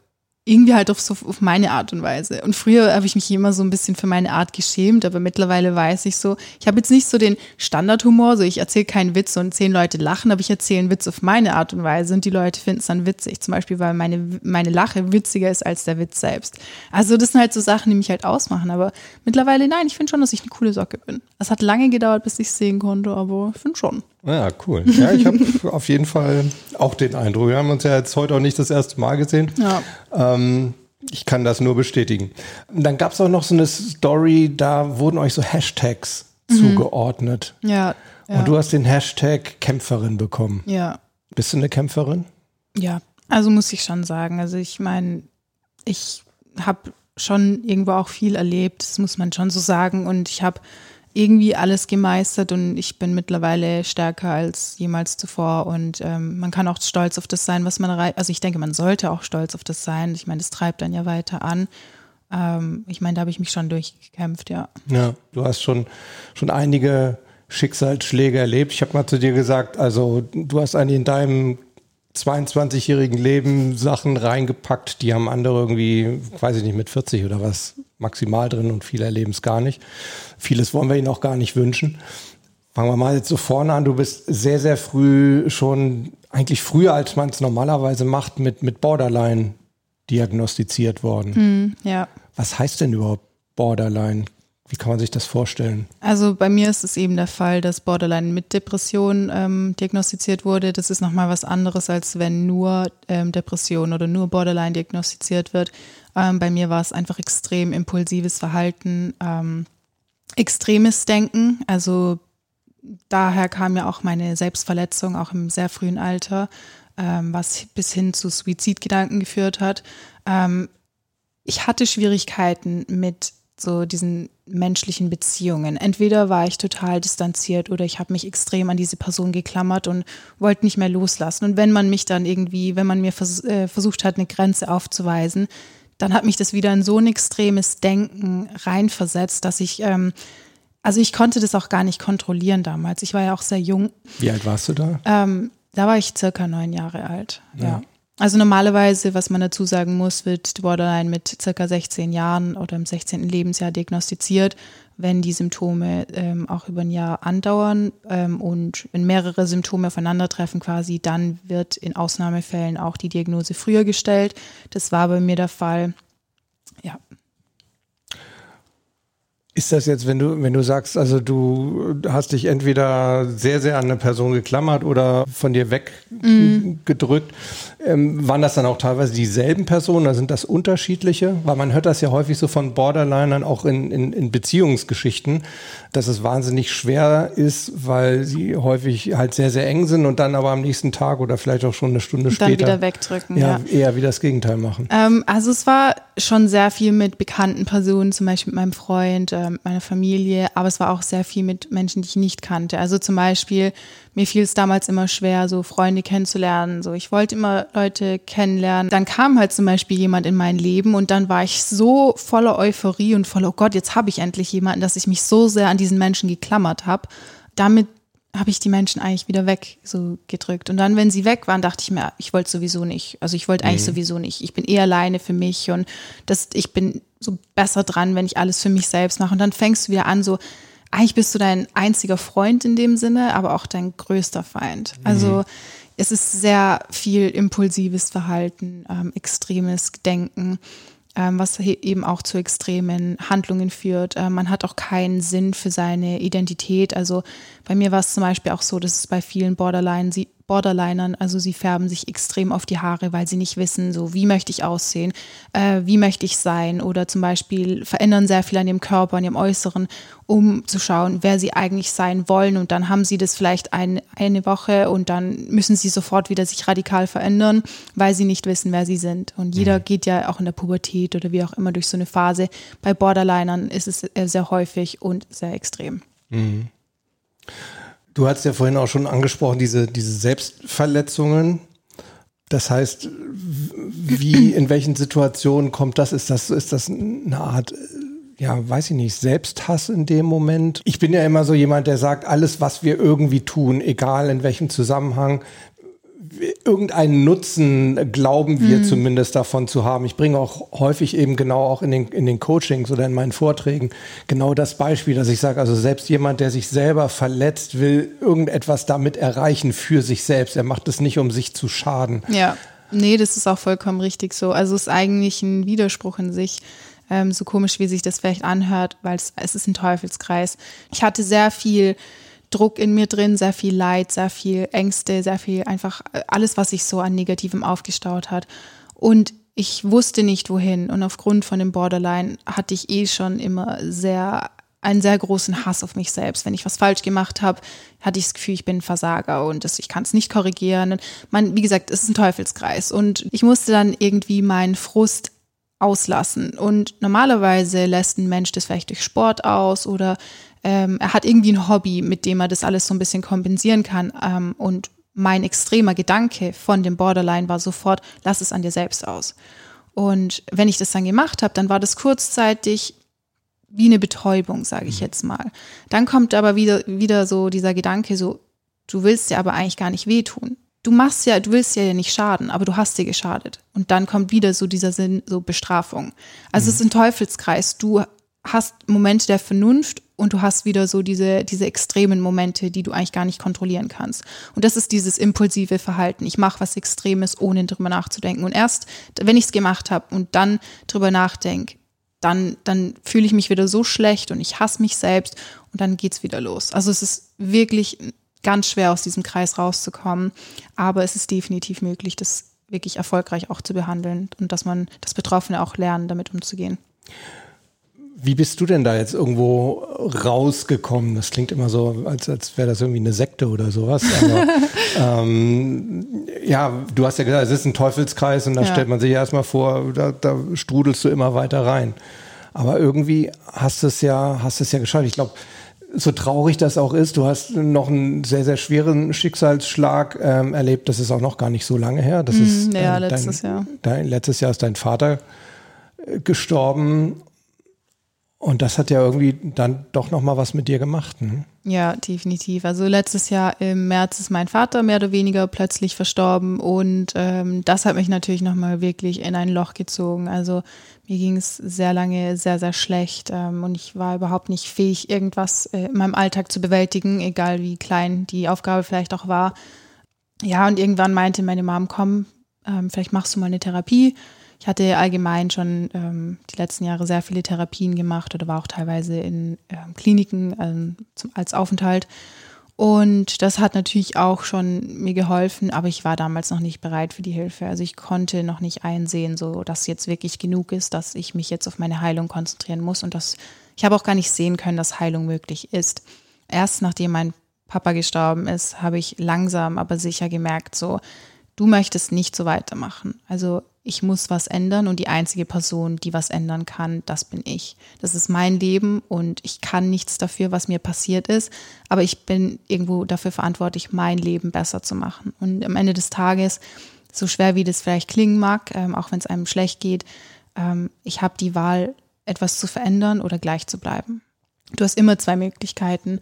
irgendwie halt auf, so, auf meine Art und Weise. Und früher habe ich mich immer so ein bisschen für meine Art geschämt, aber mittlerweile weiß ich so, ich habe jetzt nicht so den Standardhumor, so ich erzähle keinen Witz und zehn Leute lachen, aber ich erzähle einen Witz auf meine Art und Weise und die Leute finden es dann witzig. Zum Beispiel, weil meine, meine Lache witziger ist als der Witz selbst. Also das sind halt so Sachen, die mich halt ausmachen. Aber mittlerweile, nein, ich finde schon, dass ich eine coole Socke bin. Es hat lange gedauert, bis ich es sehen konnte, aber ich finde schon. Ja, cool. Ja, ich habe auf jeden Fall auch den Eindruck. Wir haben uns ja jetzt heute auch nicht das erste Mal gesehen. Ja. Ähm, ich kann das nur bestätigen. dann gab es auch noch so eine Story, da wurden euch so Hashtags mhm. zugeordnet. Ja, ja. Und du hast den Hashtag Kämpferin bekommen. Ja. Bist du eine Kämpferin? Ja, also muss ich schon sagen. Also ich meine, ich habe schon irgendwo auch viel erlebt, das muss man schon so sagen. Und ich habe irgendwie alles gemeistert und ich bin mittlerweile stärker als jemals zuvor und ähm, man kann auch stolz auf das sein, was man erreicht. Also ich denke, man sollte auch stolz auf das sein. Ich meine, das treibt dann ja weiter an. Ähm, ich meine, da habe ich mich schon durchgekämpft, ja. Ja, du hast schon, schon einige Schicksalsschläge erlebt. Ich habe mal zu dir gesagt, also du hast eigentlich in deinem 22-jährigen Leben Sachen reingepackt, die haben andere irgendwie, weiß ich nicht, mit 40 oder was maximal drin und viele erleben es gar nicht. Vieles wollen wir ihnen auch gar nicht wünschen. Fangen wir mal jetzt so vorne an. Du bist sehr, sehr früh schon, eigentlich früher, als man es normalerweise macht, mit, mit Borderline diagnostiziert worden. Mm, ja. Was heißt denn überhaupt Borderline? Wie kann man sich das vorstellen? Also bei mir ist es eben der Fall, dass Borderline mit Depression ähm, diagnostiziert wurde. Das ist nochmal was anderes, als wenn nur ähm, Depression oder nur Borderline diagnostiziert wird. Ähm, bei mir war es einfach extrem impulsives Verhalten, ähm, extremes Denken. Also daher kam ja auch meine Selbstverletzung, auch im sehr frühen Alter, ähm, was bis hin zu Suizidgedanken geführt hat. Ähm, ich hatte Schwierigkeiten mit so diesen menschlichen Beziehungen. Entweder war ich total distanziert oder ich habe mich extrem an diese Person geklammert und wollte nicht mehr loslassen. Und wenn man mich dann irgendwie, wenn man mir vers äh, versucht hat, eine Grenze aufzuweisen, dann hat mich das wieder in so ein extremes Denken reinversetzt, dass ich, ähm, also ich konnte das auch gar nicht kontrollieren damals. Ich war ja auch sehr jung. Wie alt warst du da? Ähm, da war ich circa neun Jahre alt. ja. ja. Also normalerweise, was man dazu sagen muss, wird Borderline mit circa 16 Jahren oder im 16. Lebensjahr diagnostiziert. Wenn die Symptome ähm, auch über ein Jahr andauern ähm, und wenn mehrere Symptome aufeinandertreffen quasi, dann wird in Ausnahmefällen auch die Diagnose früher gestellt. Das war bei mir der Fall. Ja. Ist das jetzt, wenn du, wenn du sagst, also du hast dich entweder sehr, sehr an eine Person geklammert oder von dir weggedrückt, mm. ähm, waren das dann auch teilweise dieselben Personen oder sind das unterschiedliche? Weil man hört das ja häufig so von Borderlinern auch in, in, in Beziehungsgeschichten, dass es wahnsinnig schwer ist, weil sie häufig halt sehr, sehr eng sind und dann aber am nächsten Tag oder vielleicht auch schon eine Stunde und später. Dann wieder wegdrücken. Ja, ja, eher wie das Gegenteil machen. Ähm, also es war schon sehr viel mit bekannten Personen, zum Beispiel mit meinem Freund, äh, mit meiner Familie, aber es war auch sehr viel mit Menschen, die ich nicht kannte. Also zum Beispiel, mir fiel es damals immer schwer, so Freunde kennenzulernen. So, ich wollte immer Leute kennenlernen. Dann kam halt zum Beispiel jemand in mein Leben und dann war ich so voller Euphorie und voller, oh Gott, jetzt habe ich endlich jemanden, dass ich mich so sehr an diesen Menschen geklammert habe. Damit habe ich die Menschen eigentlich wieder weg so gedrückt. Und dann, wenn sie weg waren, dachte ich mir, ich wollte sowieso nicht. Also ich wollte eigentlich mhm. sowieso nicht. Ich bin eher alleine für mich und das, ich bin so besser dran, wenn ich alles für mich selbst mache. Und dann fängst du wieder an, so, eigentlich bist du dein einziger Freund in dem Sinne, aber auch dein größter Feind. Also mhm. es ist sehr viel impulsives Verhalten, ähm, extremes Denken was eben auch zu extremen Handlungen führt. Ähm, man hat auch keinen Sinn für seine Identität. Also bei mir war es zum Beispiel auch so, dass es bei vielen Borderline, Borderlinern, also sie färben sich extrem auf die Haare, weil sie nicht wissen, so wie möchte ich aussehen, äh, wie möchte ich sein oder zum Beispiel verändern sehr viel an ihrem Körper, an ihrem Äußeren, um zu schauen, wer sie eigentlich sein wollen und dann haben sie das vielleicht ein, eine Woche und dann müssen sie sofort wieder sich radikal verändern, weil sie nicht wissen, wer sie sind. Und jeder mhm. geht ja auch in der Pubertät oder wie auch immer durch so eine Phase. Bei Borderlinern ist es sehr häufig und sehr extrem. Mhm. Du hast ja vorhin auch schon angesprochen, diese, diese Selbstverletzungen. Das heißt, wie, in welchen Situationen kommt das? Ist das, ist das eine Art, ja, weiß ich nicht, Selbsthass in dem Moment? Ich bin ja immer so jemand, der sagt, alles, was wir irgendwie tun, egal in welchem Zusammenhang, irgendeinen Nutzen glauben wir mhm. zumindest davon zu haben. Ich bringe auch häufig eben genau auch in den, in den Coachings oder in meinen Vorträgen genau das Beispiel, dass ich sage, also selbst jemand, der sich selber verletzt, will irgendetwas damit erreichen für sich selbst. Er macht es nicht, um sich zu schaden. Ja, nee, das ist auch vollkommen richtig so. Also es ist eigentlich ein Widerspruch in sich. Ähm, so komisch, wie sich das vielleicht anhört, weil es, es ist ein Teufelskreis. Ich hatte sehr viel Druck in mir drin, sehr viel Leid, sehr viel Ängste, sehr viel einfach äh, alles, was sich so an Negativem aufgestaut hat. Und ich wusste nicht wohin. Und aufgrund von dem Borderline hatte ich eh schon immer sehr einen sehr großen Hass auf mich selbst. Wenn ich was falsch gemacht habe, hatte ich das Gefühl, ich bin ein Versager und das, ich kann es nicht korrigieren. Und man, wie gesagt, es ist ein Teufelskreis. Und ich musste dann irgendwie meinen Frust auslassen. Und normalerweise lässt ein Mensch das vielleicht durch Sport aus oder ähm, er hat irgendwie ein Hobby, mit dem er das alles so ein bisschen kompensieren kann. Ähm, und mein extremer Gedanke von dem Borderline war sofort, lass es an dir selbst aus. Und wenn ich das dann gemacht habe, dann war das kurzzeitig wie eine Betäubung, sage ich mhm. jetzt mal. Dann kommt aber wieder, wieder so dieser Gedanke, so, du willst dir aber eigentlich gar nicht wehtun. du machst ja, du willst ja nicht schaden, aber du hast dir geschadet. Und dann kommt wieder so dieser Sinn, so Bestrafung. Also mhm. es ist ein Teufelskreis. Du hast Momente der Vernunft und du hast wieder so diese, diese extremen Momente, die du eigentlich gar nicht kontrollieren kannst. Und das ist dieses impulsive Verhalten. Ich mache was Extremes, ohne drüber nachzudenken. Und erst, wenn ich es gemacht habe und dann drüber nachdenke, dann, dann fühle ich mich wieder so schlecht und ich hasse mich selbst und dann geht's wieder los. Also es ist wirklich ganz schwer, aus diesem Kreis rauszukommen. Aber es ist definitiv möglich, das wirklich erfolgreich auch zu behandeln und dass man das Betroffene auch lernen, damit umzugehen. Wie bist du denn da jetzt irgendwo rausgekommen? Das klingt immer so, als, als wäre das irgendwie eine Sekte oder sowas. Aber ähm, ja, du hast ja gesagt, es ist ein Teufelskreis und da ja. stellt man sich erstmal vor, da, da strudelst du immer weiter rein. Aber irgendwie hast du es ja, hast es ja geschafft. Ich glaube, so traurig das auch ist, du hast noch einen sehr, sehr schweren Schicksalsschlag ähm, erlebt. Das ist auch noch gar nicht so lange her. Das mm, ist ja, äh, letztes dein, Jahr. Dein, letztes Jahr ist dein Vater äh, gestorben und das hat ja irgendwie dann doch noch mal was mit dir gemacht. Ne? Ja, definitiv. Also letztes Jahr im März ist mein Vater mehr oder weniger plötzlich verstorben und ähm, das hat mich natürlich noch mal wirklich in ein Loch gezogen. Also mir ging es sehr lange sehr, sehr schlecht ähm, und ich war überhaupt nicht fähig, irgendwas äh, in meinem Alltag zu bewältigen, egal wie klein die Aufgabe vielleicht auch war. Ja, und irgendwann meinte meine Mom, komm, ähm, vielleicht machst du mal eine Therapie ich hatte allgemein schon ähm, die letzten Jahre sehr viele Therapien gemacht oder war auch teilweise in ähm, Kliniken ähm, zum, als Aufenthalt. Und das hat natürlich auch schon mir geholfen, aber ich war damals noch nicht bereit für die Hilfe. Also ich konnte noch nicht einsehen, so dass jetzt wirklich genug ist, dass ich mich jetzt auf meine Heilung konzentrieren muss und dass ich habe auch gar nicht sehen können, dass Heilung möglich ist. Erst nachdem mein Papa gestorben ist, habe ich langsam, aber sicher gemerkt, so du möchtest nicht so weitermachen. Also ich muss was ändern und die einzige Person, die was ändern kann, das bin ich. Das ist mein Leben und ich kann nichts dafür, was mir passiert ist, aber ich bin irgendwo dafür verantwortlich, mein Leben besser zu machen. Und am Ende des Tages, so schwer wie das vielleicht klingen mag, ähm, auch wenn es einem schlecht geht, ähm, ich habe die Wahl, etwas zu verändern oder gleich zu bleiben. Du hast immer zwei Möglichkeiten.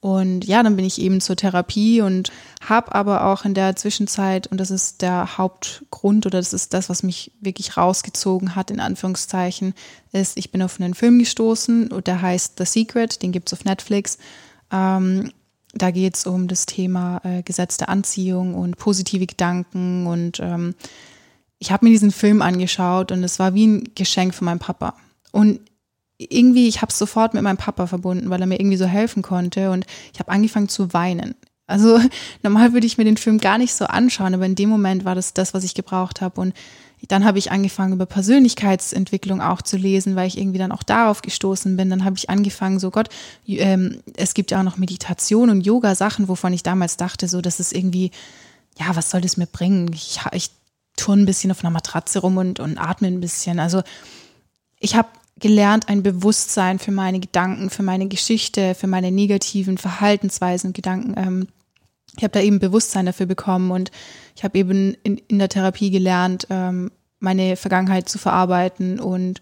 Und ja, dann bin ich eben zur Therapie und habe aber auch in der Zwischenzeit, und das ist der Hauptgrund oder das ist das, was mich wirklich rausgezogen hat, in Anführungszeichen, ist, ich bin auf einen Film gestoßen und der heißt The Secret, den gibt's auf Netflix. Ähm, da geht's um das Thema äh, Gesetz der Anziehung und positive Gedanken und ähm, ich habe mir diesen Film angeschaut und es war wie ein Geschenk von meinem Papa. Und irgendwie, ich habe es sofort mit meinem Papa verbunden, weil er mir irgendwie so helfen konnte und ich habe angefangen zu weinen. Also normal würde ich mir den Film gar nicht so anschauen, aber in dem Moment war das das, was ich gebraucht habe und dann habe ich angefangen über Persönlichkeitsentwicklung auch zu lesen, weil ich irgendwie dann auch darauf gestoßen bin. Dann habe ich angefangen, so Gott, ähm, es gibt ja auch noch Meditation und Yoga Sachen, wovon ich damals dachte, so das ist irgendwie, ja, was soll das mir bringen? Ich, ich turne ein bisschen auf einer Matratze rum und, und atme ein bisschen. Also ich habe gelernt, ein Bewusstsein für meine Gedanken, für meine Geschichte, für meine negativen Verhaltensweisen und Gedanken. Ähm, ich habe da eben Bewusstsein dafür bekommen und ich habe eben in, in der Therapie gelernt, ähm, meine Vergangenheit zu verarbeiten und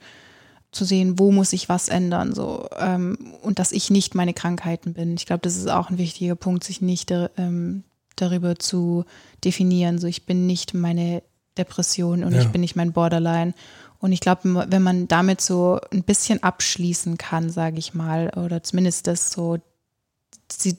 zu sehen, wo muss ich was ändern, so ähm, und dass ich nicht meine Krankheiten bin. Ich glaube, das ist auch ein wichtiger Punkt, sich nicht ähm, darüber zu definieren. So, ich bin nicht meine Depression und ja. ich bin nicht mein Borderline und ich glaube, wenn man damit so ein bisschen abschließen kann, sage ich mal, oder zumindest das so,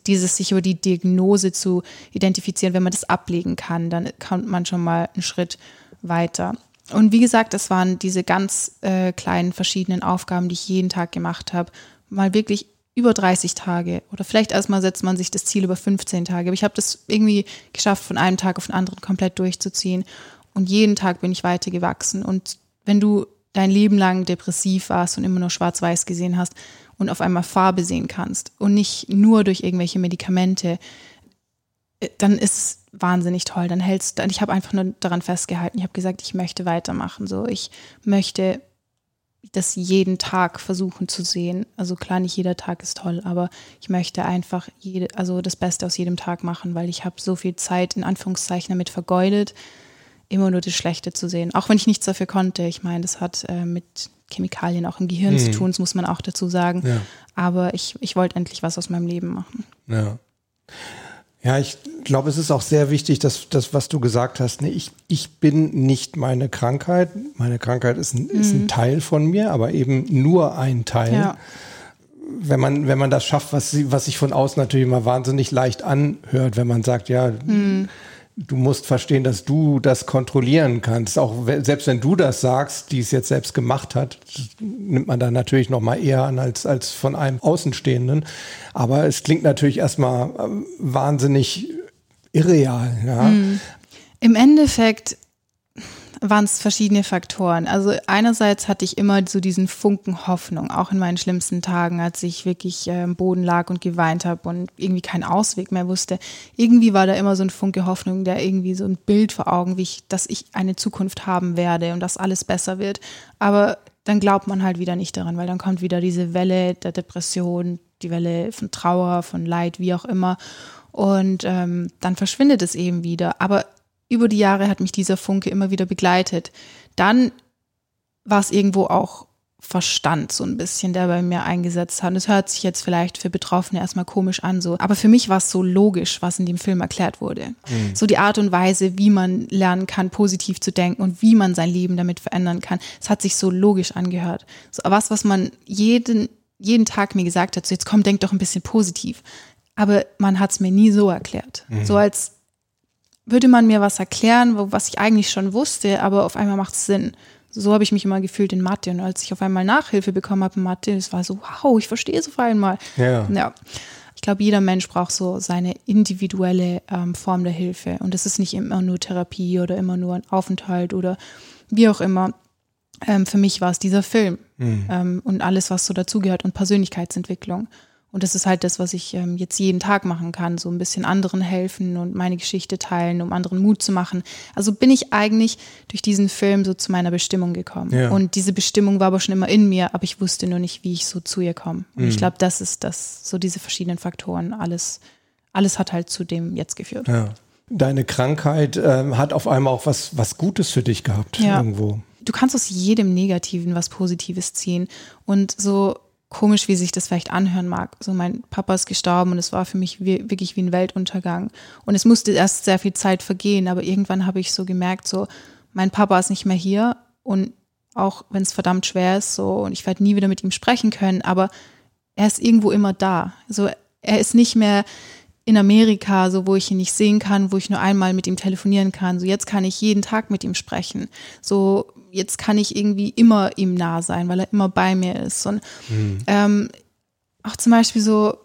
dieses sich über die Diagnose zu identifizieren, wenn man das ablegen kann, dann kommt man schon mal einen Schritt weiter. Und wie gesagt, das waren diese ganz äh, kleinen verschiedenen Aufgaben, die ich jeden Tag gemacht habe. Mal wirklich über 30 Tage oder vielleicht erstmal setzt man sich das Ziel über 15 Tage. Aber ich habe das irgendwie geschafft, von einem Tag auf den anderen komplett durchzuziehen. Und jeden Tag bin ich weiter gewachsen. Und wenn du dein Leben lang depressiv warst und immer nur schwarz-weiß gesehen hast und auf einmal Farbe sehen kannst und nicht nur durch irgendwelche Medikamente, äh, dann ist es wahnsinnig toll. Dann hältst du, ich habe einfach nur daran festgehalten. Ich habe gesagt, ich möchte weitermachen. So, ich möchte das jeden Tag versuchen zu sehen. Also klar, nicht jeder Tag ist toll, aber ich möchte einfach jede, also das Beste aus jedem Tag machen, weil ich habe so viel Zeit in Anführungszeichen damit vergeudet, immer nur das Schlechte zu sehen. Auch wenn ich nichts dafür konnte. Ich meine, das hat äh, mit Chemikalien auch im Gehirn mhm. zu tun, das muss man auch dazu sagen. Ja. Aber ich, ich wollte endlich was aus meinem Leben machen. Ja. Ja, ich glaube, es ist auch sehr wichtig, dass das, was du gesagt hast, ne, ich, ich bin nicht meine Krankheit. Meine Krankheit ist ein, mhm. ist ein mhm. Teil von mir, aber eben nur ein Teil. Ja. Wenn man, wenn man das schafft, was, was sich von außen natürlich immer wahnsinnig leicht anhört, wenn man sagt, ja, mhm du musst verstehen, dass du das kontrollieren kannst. Auch selbst wenn du das sagst, die es jetzt selbst gemacht hat, nimmt man dann natürlich noch mal eher an als, als von einem Außenstehenden. Aber es klingt natürlich erstmal ähm, wahnsinnig irreal. Ja. Mhm. Im Endeffekt waren es verschiedene Faktoren. Also einerseits hatte ich immer so diesen Funken Hoffnung, auch in meinen schlimmsten Tagen, als ich wirklich äh, im Boden lag und geweint habe und irgendwie keinen Ausweg mehr wusste. Irgendwie war da immer so ein Funke Hoffnung, der irgendwie so ein Bild vor Augen, wie ich, dass ich eine Zukunft haben werde und dass alles besser wird. Aber dann glaubt man halt wieder nicht daran, weil dann kommt wieder diese Welle der Depression, die Welle von Trauer, von Leid, wie auch immer. Und ähm, dann verschwindet es eben wieder. Aber über die Jahre hat mich dieser Funke immer wieder begleitet. Dann war es irgendwo auch Verstand so ein bisschen, der bei mir eingesetzt hat. Und es hört sich jetzt vielleicht für Betroffene erstmal komisch an, so. Aber für mich war es so logisch, was in dem Film erklärt wurde. Mhm. So die Art und Weise, wie man lernen kann, positiv zu denken und wie man sein Leben damit verändern kann. Es hat sich so logisch angehört. So was, was man jeden, jeden Tag mir gesagt hat, so jetzt komm, denk doch ein bisschen positiv. Aber man hat es mir nie so erklärt. Mhm. So als würde man mir was erklären, was ich eigentlich schon wusste, aber auf einmal macht es Sinn. So habe ich mich immer gefühlt in Mathe. Und als ich auf einmal Nachhilfe bekommen habe in Mathe, es war so, wow, ich verstehe es auf einmal. Ja. ja. Ich glaube, jeder Mensch braucht so seine individuelle ähm, Form der Hilfe. Und es ist nicht immer nur Therapie oder immer nur ein Aufenthalt oder wie auch immer. Ähm, für mich war es dieser Film mhm. ähm, und alles, was so dazugehört und Persönlichkeitsentwicklung. Und das ist halt das, was ich ähm, jetzt jeden Tag machen kann, so ein bisschen anderen helfen und meine Geschichte teilen, um anderen Mut zu machen. Also bin ich eigentlich durch diesen Film so zu meiner Bestimmung gekommen. Ja. Und diese Bestimmung war aber schon immer in mir, aber ich wusste nur nicht, wie ich so zu ihr komme. Und mhm. ich glaube, das ist das, so diese verschiedenen Faktoren, alles, alles hat halt zu dem jetzt geführt. Ja. Deine Krankheit ähm, hat auf einmal auch was, was Gutes für dich gehabt ja. irgendwo. Du kannst aus jedem Negativen was Positives ziehen. Und so komisch, wie sich das vielleicht anhören mag. So mein Papa ist gestorben und es war für mich wie, wirklich wie ein Weltuntergang. Und es musste erst sehr viel Zeit vergehen, aber irgendwann habe ich so gemerkt, so mein Papa ist nicht mehr hier und auch wenn es verdammt schwer ist, so und ich werde nie wieder mit ihm sprechen können, aber er ist irgendwo immer da. So er ist nicht mehr in Amerika, so wo ich ihn nicht sehen kann, wo ich nur einmal mit ihm telefonieren kann. So jetzt kann ich jeden Tag mit ihm sprechen. So jetzt kann ich irgendwie immer ihm nah sein, weil er immer bei mir ist. Und mhm. ähm, auch zum Beispiel so,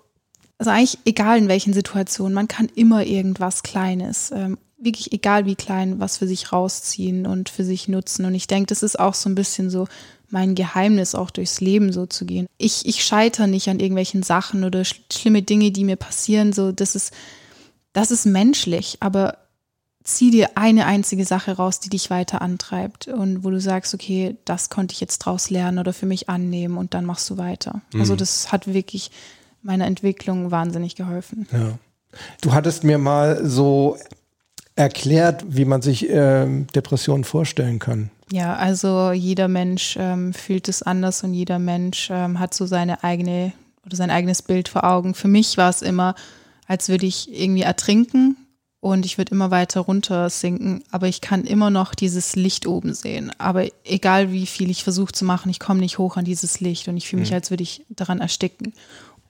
also eigentlich egal in welchen Situationen, man kann immer irgendwas Kleines, ähm, wirklich egal wie klein, was für sich rausziehen und für sich nutzen. Und ich denke, das ist auch so ein bisschen so mein Geheimnis, auch durchs Leben so zu gehen. Ich, ich scheitere nicht an irgendwelchen Sachen oder sch schlimme Dinge, die mir passieren. So, das ist, das ist menschlich, aber zieh dir eine einzige Sache raus, die dich weiter antreibt und wo du sagst, okay, das konnte ich jetzt draus lernen oder für mich annehmen und dann machst du weiter. Also mhm. Also das hat wirklich meiner Entwicklung wahnsinnig geholfen. Ja. Du hattest mir mal so erklärt, wie man sich ähm, Depressionen vorstellen kann. Ja, also jeder Mensch ähm, fühlt es anders und jeder Mensch ähm, hat so seine eigene oder sein eigenes Bild vor Augen. Für mich war es immer, als würde ich irgendwie ertrinken und ich würde immer weiter runter sinken, aber ich kann immer noch dieses Licht oben sehen. Aber egal wie viel ich versuche zu machen, ich komme nicht hoch an dieses Licht und ich fühle mich, mhm. als würde ich daran ersticken.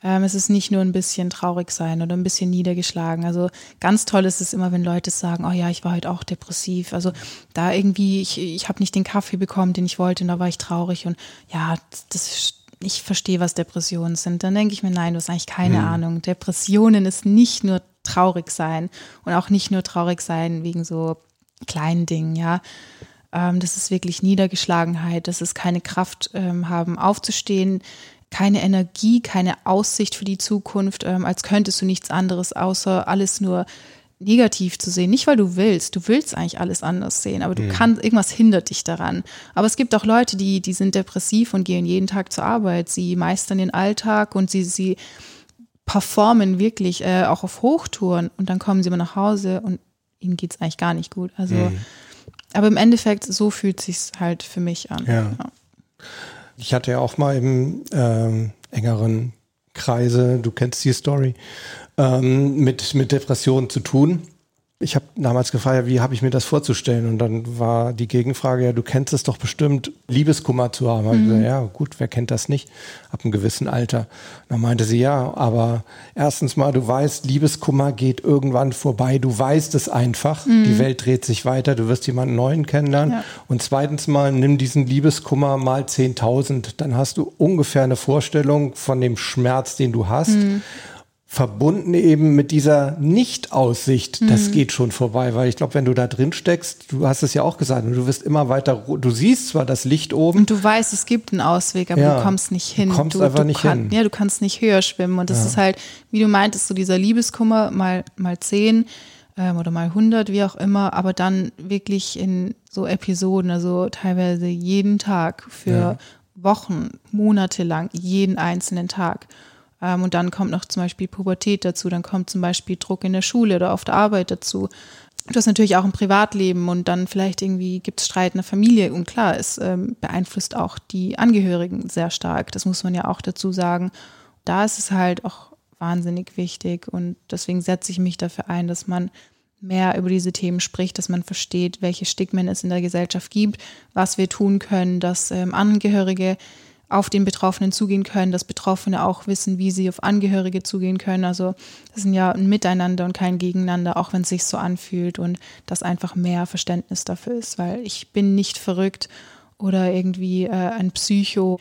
Ähm, es ist nicht nur ein bisschen traurig sein oder ein bisschen niedergeschlagen. Also ganz toll ist es immer, wenn Leute sagen, oh ja, ich war heute auch depressiv. Also da irgendwie, ich, ich habe nicht den Kaffee bekommen, den ich wollte und da war ich traurig und ja, das ich verstehe, was Depressionen sind. Dann denke ich mir, nein, du hast eigentlich keine mhm. Ahnung. Depressionen ist nicht nur traurig sein und auch nicht nur traurig sein wegen so kleinen Dingen, ja. Ähm, das ist wirklich Niedergeschlagenheit, das ist keine Kraft ähm, haben, aufzustehen, keine Energie, keine Aussicht für die Zukunft, ähm, als könntest du nichts anderes, außer alles nur negativ zu sehen. Nicht, weil du willst. Du willst eigentlich alles anders sehen, aber du mhm. kannst, irgendwas hindert dich daran. Aber es gibt auch Leute, die, die sind depressiv und gehen jeden Tag zur Arbeit. Sie meistern den Alltag und sie, sie performen wirklich äh, auch auf Hochtouren und dann kommen sie immer nach Hause und ihnen geht es eigentlich gar nicht gut. Also, mhm. aber im Endeffekt, so fühlt sich halt für mich an. Ja. ja. Ich hatte ja auch mal im ähm, engeren Kreise, du kennst die Story, ähm, mit, mit Depressionen zu tun ich habe damals gefragt, wie habe ich mir das vorzustellen? Und dann war die Gegenfrage, ja, du kennst es doch bestimmt, Liebeskummer zu haben. Mhm. Ich gesagt, ja, gut, wer kennt das nicht? Ab einem gewissen Alter. Dann meinte sie, ja, aber erstens mal, du weißt, Liebeskummer geht irgendwann vorbei. Du weißt es einfach. Mhm. Die Welt dreht sich weiter. Du wirst jemanden neuen kennenlernen. Ja. Und zweitens mal, nimm diesen Liebeskummer mal 10.000. Dann hast du ungefähr eine Vorstellung von dem Schmerz, den du hast. Mhm verbunden eben mit dieser Nicht-Aussicht, mhm. das geht schon vorbei, weil ich glaube, wenn du da drin steckst, du hast es ja auch gesagt, du wirst immer weiter, du siehst zwar das Licht oben. Und du weißt, es gibt einen Ausweg, aber ja, du kommst nicht hin. Du kommst du, einfach du nicht kann, hin. Ja, du kannst nicht höher schwimmen und das ja. ist halt, wie du meintest, so dieser Liebeskummer mal, mal zehn ähm, oder mal hundert, wie auch immer, aber dann wirklich in so Episoden, also teilweise jeden Tag für ja. Wochen, Monate lang, jeden einzelnen Tag. Ähm, und dann kommt noch zum Beispiel Pubertät dazu, dann kommt zum Beispiel Druck in der Schule oder auf der Arbeit dazu. Du hast natürlich auch ein Privatleben und dann vielleicht irgendwie gibt es Streit in der Familie. Und klar, es ähm, beeinflusst auch die Angehörigen sehr stark. Das muss man ja auch dazu sagen. Da ist es halt auch wahnsinnig wichtig und deswegen setze ich mich dafür ein, dass man mehr über diese Themen spricht, dass man versteht, welche Stigmen es in der Gesellschaft gibt, was wir tun können, dass ähm, Angehörige auf den Betroffenen zugehen können, dass Betroffene auch wissen, wie sie auf Angehörige zugehen können. Also das sind ja ein Miteinander und kein Gegeneinander, auch wenn es sich so anfühlt und dass einfach mehr Verständnis dafür ist, weil ich bin nicht verrückt oder irgendwie äh, ein Psycho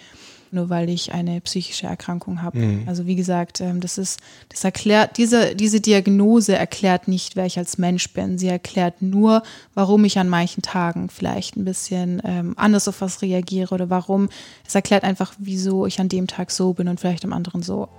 nur weil ich eine psychische Erkrankung habe. Mhm. Also wie gesagt, ähm, das ist, das erklärt, diese, diese Diagnose erklärt nicht, wer ich als Mensch bin. Sie erklärt nur, warum ich an manchen Tagen vielleicht ein bisschen ähm, anders auf was reagiere oder warum. Es erklärt einfach, wieso ich an dem Tag so bin und vielleicht am anderen so.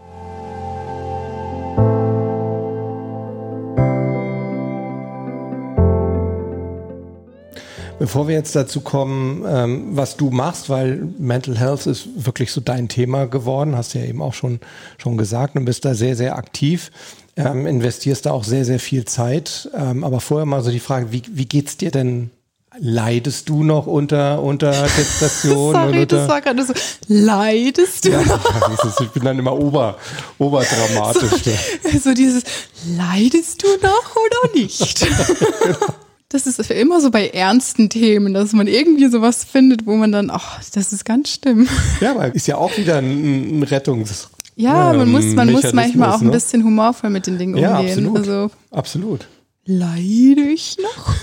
Bevor wir jetzt dazu kommen, ähm, was du machst, weil Mental Health ist wirklich so dein Thema geworden, hast du ja eben auch schon, schon gesagt und bist da sehr, sehr aktiv, ähm, investierst da auch sehr, sehr viel Zeit. Ähm, aber vorher mal so die Frage, wie, wie geht's dir denn Leidest du noch unter, unter Depression? Sorry, unter das war gerade so, leidest du ja, noch? ich bin dann immer ober, oberdramatisch. So, so dieses, leidest du noch oder nicht? Das ist immer so bei ernsten Themen, dass man irgendwie sowas findet, wo man dann, ach, das ist ganz schlimm. Ja, aber ist ja auch wieder ein, ein Rettungs. Ja, man muss, man muss manchmal auch ein ne? bisschen humorvoll mit den Dingen ja, umgehen. Absolut. Also, absolut. Leide ich noch?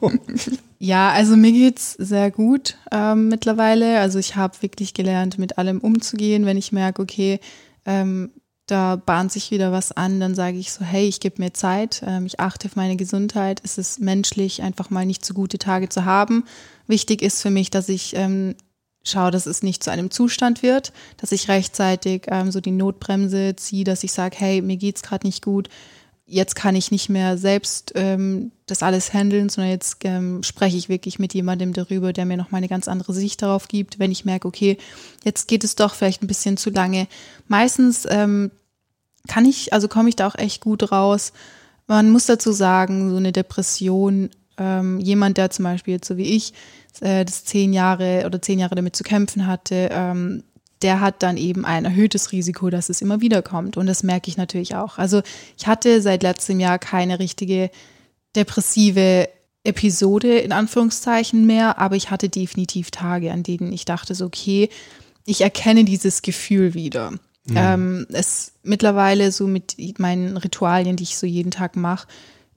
genau. Ja, also mir geht's sehr gut ähm, mittlerweile. Also ich habe wirklich gelernt, mit allem umzugehen, wenn ich merke, okay, ähm, da bahnt sich wieder was an, dann sage ich so, hey, ich gebe mir Zeit, ähm, ich achte auf meine Gesundheit. Es ist menschlich, einfach mal nicht so gute Tage zu haben. Wichtig ist für mich, dass ich ähm, schaue, dass es nicht zu einem Zustand wird, dass ich rechtzeitig ähm, so die Notbremse ziehe, dass ich sage, hey, mir geht's gerade nicht gut. Jetzt kann ich nicht mehr selbst ähm, das alles handeln, sondern jetzt ähm, spreche ich wirklich mit jemandem darüber, der mir noch mal eine ganz andere Sicht darauf gibt. Wenn ich merke, okay, jetzt geht es doch vielleicht ein bisschen zu lange. Meistens ähm, kann ich, also komme ich da auch echt gut raus. Man muss dazu sagen, so eine Depression, ähm, jemand, der zum Beispiel jetzt so wie ich äh, das zehn Jahre oder zehn Jahre damit zu kämpfen hatte, ähm, der hat dann eben ein erhöhtes Risiko, dass es immer wieder kommt. Und das merke ich natürlich auch. Also ich hatte seit letztem Jahr keine richtige depressive Episode in Anführungszeichen mehr, aber ich hatte definitiv Tage, an denen ich dachte so, okay, ich erkenne dieses Gefühl wieder. Mhm. Ähm, es mittlerweile so mit meinen Ritualien, die ich so jeden Tag mache,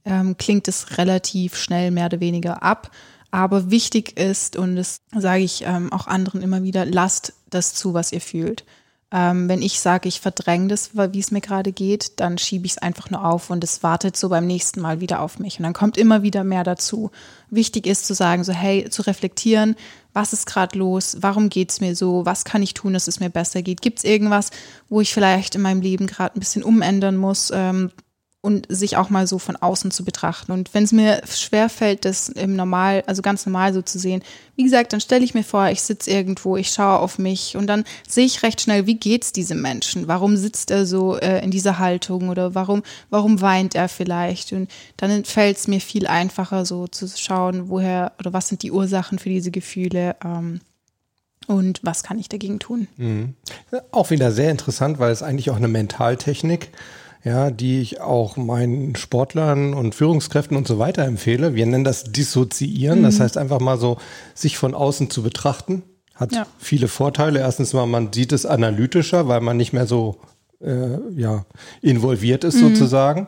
ähm, klingt es relativ schnell mehr oder weniger ab. Aber wichtig ist, und das sage ich ähm, auch anderen immer wieder, lasst das zu, was ihr fühlt. Ähm, wenn ich sage, ich verdränge das, wie es mir gerade geht, dann schiebe ich es einfach nur auf und es wartet so beim nächsten Mal wieder auf mich. Und dann kommt immer wieder mehr dazu. Wichtig ist zu sagen, so hey, zu reflektieren, was ist gerade los, warum geht es mir so, was kann ich tun, dass es mir besser geht. Gibt es irgendwas, wo ich vielleicht in meinem Leben gerade ein bisschen umändern muss? Ähm, und sich auch mal so von außen zu betrachten. Und wenn es mir schwer fällt, das im Normal, also ganz normal so zu sehen, wie gesagt, dann stelle ich mir vor, ich sitze irgendwo, ich schaue auf mich und dann sehe ich recht schnell, wie geht's diesem Menschen? Warum sitzt er so äh, in dieser Haltung oder warum, warum weint er vielleicht? Und dann fällt es mir viel einfacher, so zu schauen, woher oder was sind die Ursachen für diese Gefühle. Ähm, und was kann ich dagegen tun. Mhm. Auch wieder sehr interessant, weil es eigentlich auch eine Mentaltechnik ja, die ich auch meinen Sportlern und Führungskräften und so weiter empfehle. Wir nennen das Dissoziieren. Mhm. Das heißt einfach mal so, sich von außen zu betrachten. Hat ja. viele Vorteile. Erstens mal, man sieht es analytischer, weil man nicht mehr so äh, ja, involviert ist mhm. sozusagen.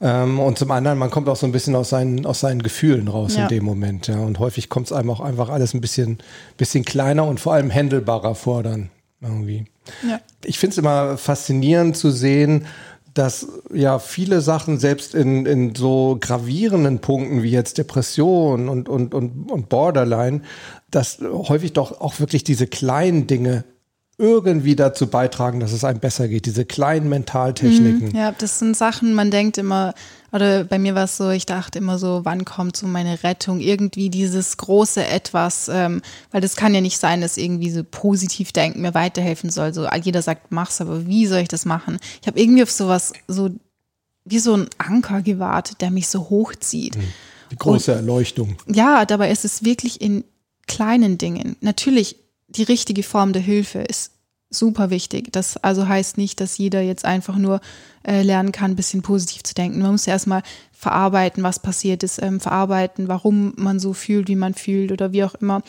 Ähm, und zum anderen, man kommt auch so ein bisschen aus seinen, aus seinen Gefühlen raus ja. in dem Moment. Ja. Und häufig kommt es einem auch einfach alles ein bisschen, bisschen kleiner und vor allem händelbarer vor dann irgendwie. Ja. Ich finde es immer faszinierend zu sehen, dass ja viele Sachen selbst in, in so gravierenden Punkten wie jetzt Depression und, und, und, und Borderline, dass häufig doch auch wirklich diese kleinen Dinge irgendwie dazu beitragen, dass es einem besser geht, diese kleinen Mentaltechniken. Mhm, ja, das sind Sachen, man denkt immer, oder bei mir war es so, ich dachte immer so, wann kommt so meine Rettung? Irgendwie dieses große Etwas, ähm, weil das kann ja nicht sein, dass irgendwie so positiv denken mir weiterhelfen soll. So jeder sagt, mach's, aber wie soll ich das machen? Ich habe irgendwie auf sowas so wie so ein Anker gewartet, der mich so hochzieht. Mhm. Die große Und, Erleuchtung. Ja, dabei ist es wirklich in kleinen Dingen. Natürlich die richtige Form der Hilfe ist super wichtig. Das also heißt nicht, dass jeder jetzt einfach nur äh, lernen kann, ein bisschen positiv zu denken. Man muss ja erstmal verarbeiten, was passiert ist, ähm, verarbeiten, warum man so fühlt, wie man fühlt oder wie auch immer.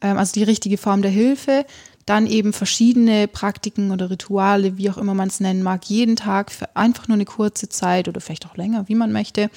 Ähm, also die richtige Form der Hilfe. Dann eben verschiedene Praktiken oder Rituale, wie auch immer man es nennen mag, jeden Tag für einfach nur eine kurze Zeit oder vielleicht auch länger, wie man möchte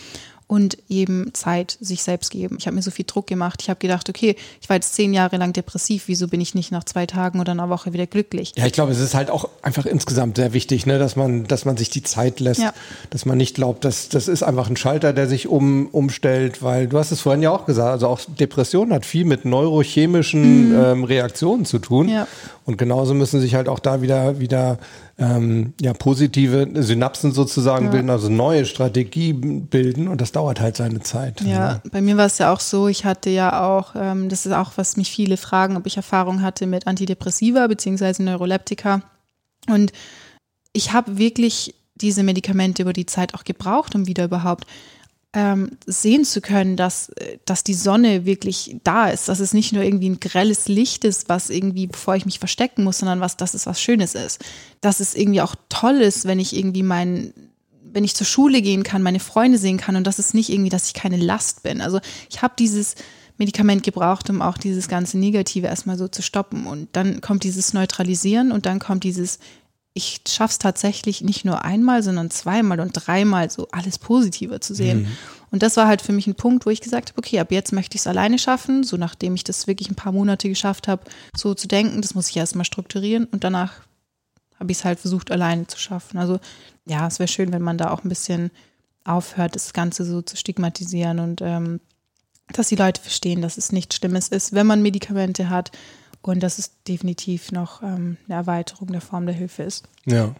und eben Zeit sich selbst geben. Ich habe mir so viel Druck gemacht. Ich habe gedacht, okay, ich war jetzt zehn Jahre lang depressiv. Wieso bin ich nicht nach zwei Tagen oder einer Woche wieder glücklich? Ja, ich glaube, es ist halt auch einfach insgesamt sehr wichtig, ne, dass man, dass man sich die Zeit lässt, ja. dass man nicht glaubt, dass das ist einfach ein Schalter, der sich um, umstellt, weil du hast es vorhin ja auch gesagt, also auch Depression hat viel mit neurochemischen mhm. ähm, Reaktionen zu tun. Ja. Und genauso müssen sich halt auch da wieder, wieder ähm, ja, positive Synapsen sozusagen ja. bilden, also neue Strategie bilden und das dauert halt seine Zeit. Ja, ja. bei mir war es ja auch so, ich hatte ja auch, ähm, das ist auch, was mich viele fragen, ob ich Erfahrung hatte mit Antidepressiva beziehungsweise Neuroleptika. Und ich habe wirklich diese Medikamente über die Zeit auch gebraucht, um wieder überhaupt ähm, sehen zu können, dass, dass die Sonne wirklich da ist, dass es nicht nur irgendwie ein grelles Licht ist, was irgendwie, bevor ich mich verstecken muss, sondern was, dass es was Schönes ist. Dass es irgendwie auch toll ist, wenn ich irgendwie mein, wenn ich zur Schule gehen kann, meine Freunde sehen kann und das ist nicht irgendwie, dass ich keine Last bin. Also ich habe dieses Medikament gebraucht, um auch dieses ganze Negative erstmal so zu stoppen. Und dann kommt dieses Neutralisieren und dann kommt dieses ich schaffe es tatsächlich nicht nur einmal, sondern zweimal und dreimal so alles positiver zu sehen. Mhm. Und das war halt für mich ein Punkt, wo ich gesagt habe, okay, ab jetzt möchte ich es alleine schaffen, so nachdem ich das wirklich ein paar Monate geschafft habe, so zu denken, das muss ich erstmal strukturieren und danach habe ich es halt versucht, alleine zu schaffen. Also ja, es wäre schön, wenn man da auch ein bisschen aufhört, das Ganze so zu stigmatisieren und ähm, dass die Leute verstehen, dass es nichts Schlimmes ist, wenn man Medikamente hat, und dass es definitiv noch ähm, eine Erweiterung der Form der Hilfe ist. Ja,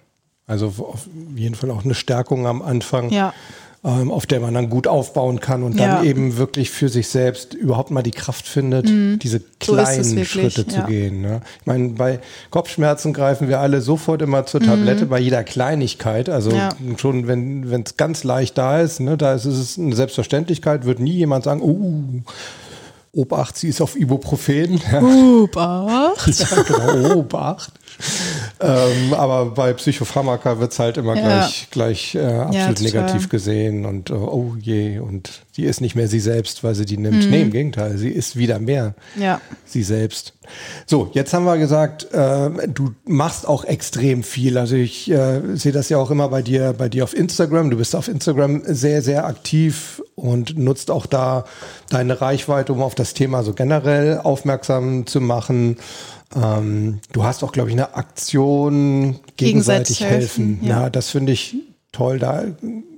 also auf jeden Fall auch eine Stärkung am Anfang. Ja. Ähm, auf der man dann gut aufbauen kann und dann ja. eben wirklich für sich selbst überhaupt mal die Kraft findet, mhm. diese kleinen so Schritte zu ja. gehen. Ne? Ich meine, bei Kopfschmerzen greifen wir alle sofort immer zur Tablette mhm. bei jeder Kleinigkeit. Also ja. schon, wenn es ganz leicht da ist, ne, da ist es eine Selbstverständlichkeit, wird nie jemand sagen, uh, Obacht, sie ist auf Ibuprofen. Obacht. ja, genau, Obacht. ähm, aber bei Psychopharmaka wird es halt immer ja. gleich, gleich äh, absolut ja, negativ gesehen und uh, oh je, und die ist nicht mehr sie selbst, weil sie die nimmt. Mhm. Nee, im Gegenteil, sie ist wieder mehr ja. sie selbst. So, jetzt haben wir gesagt, äh, du machst auch extrem viel. Also ich äh, sehe das ja auch immer bei dir, bei dir auf Instagram. Du bist auf Instagram sehr, sehr aktiv und nutzt auch da deine Reichweite, um auf das Thema so generell aufmerksam zu machen. Ähm, du hast auch, glaube ich, eine Aktion gegenseitig, helfen. helfen. Ja. ja, das finde ich toll. Da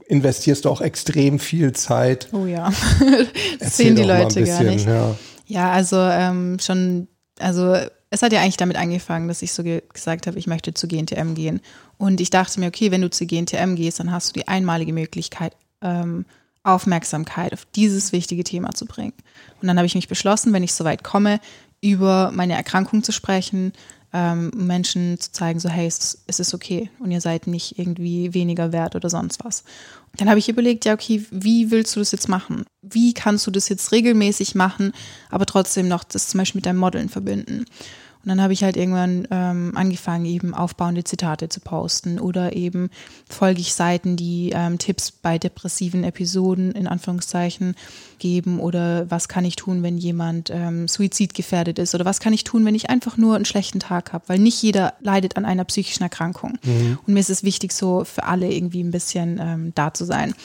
investierst du auch extrem viel Zeit. Oh ja, das sehen die Leute bisschen, gar nicht. Ja, ja also ähm, schon, also es hat ja eigentlich damit angefangen, dass ich so ge gesagt habe, ich möchte zu GNTM gehen. Und ich dachte mir, okay, wenn du zu GNTM gehst, dann hast du die einmalige Möglichkeit, ähm, Aufmerksamkeit auf dieses wichtige Thema zu bringen. Und dann habe ich mich beschlossen, wenn ich so weit komme, über meine Erkrankung zu sprechen, ähm, Menschen zu zeigen, so hey, es, es ist okay und ihr seid nicht irgendwie weniger wert oder sonst was. Dann habe ich überlegt, ja okay, wie willst du das jetzt machen? Wie kannst du das jetzt regelmäßig machen, aber trotzdem noch das zum Beispiel mit deinem Modeln verbinden? Und dann habe ich halt irgendwann ähm, angefangen, eben aufbauende Zitate zu posten oder eben folge ich Seiten, die ähm, Tipps bei depressiven Episoden in Anführungszeichen geben oder was kann ich tun, wenn jemand ähm, suizidgefährdet ist oder was kann ich tun, wenn ich einfach nur einen schlechten Tag habe, weil nicht jeder leidet an einer psychischen Erkrankung. Mhm. Und mir ist es wichtig, so für alle irgendwie ein bisschen ähm, da zu sein.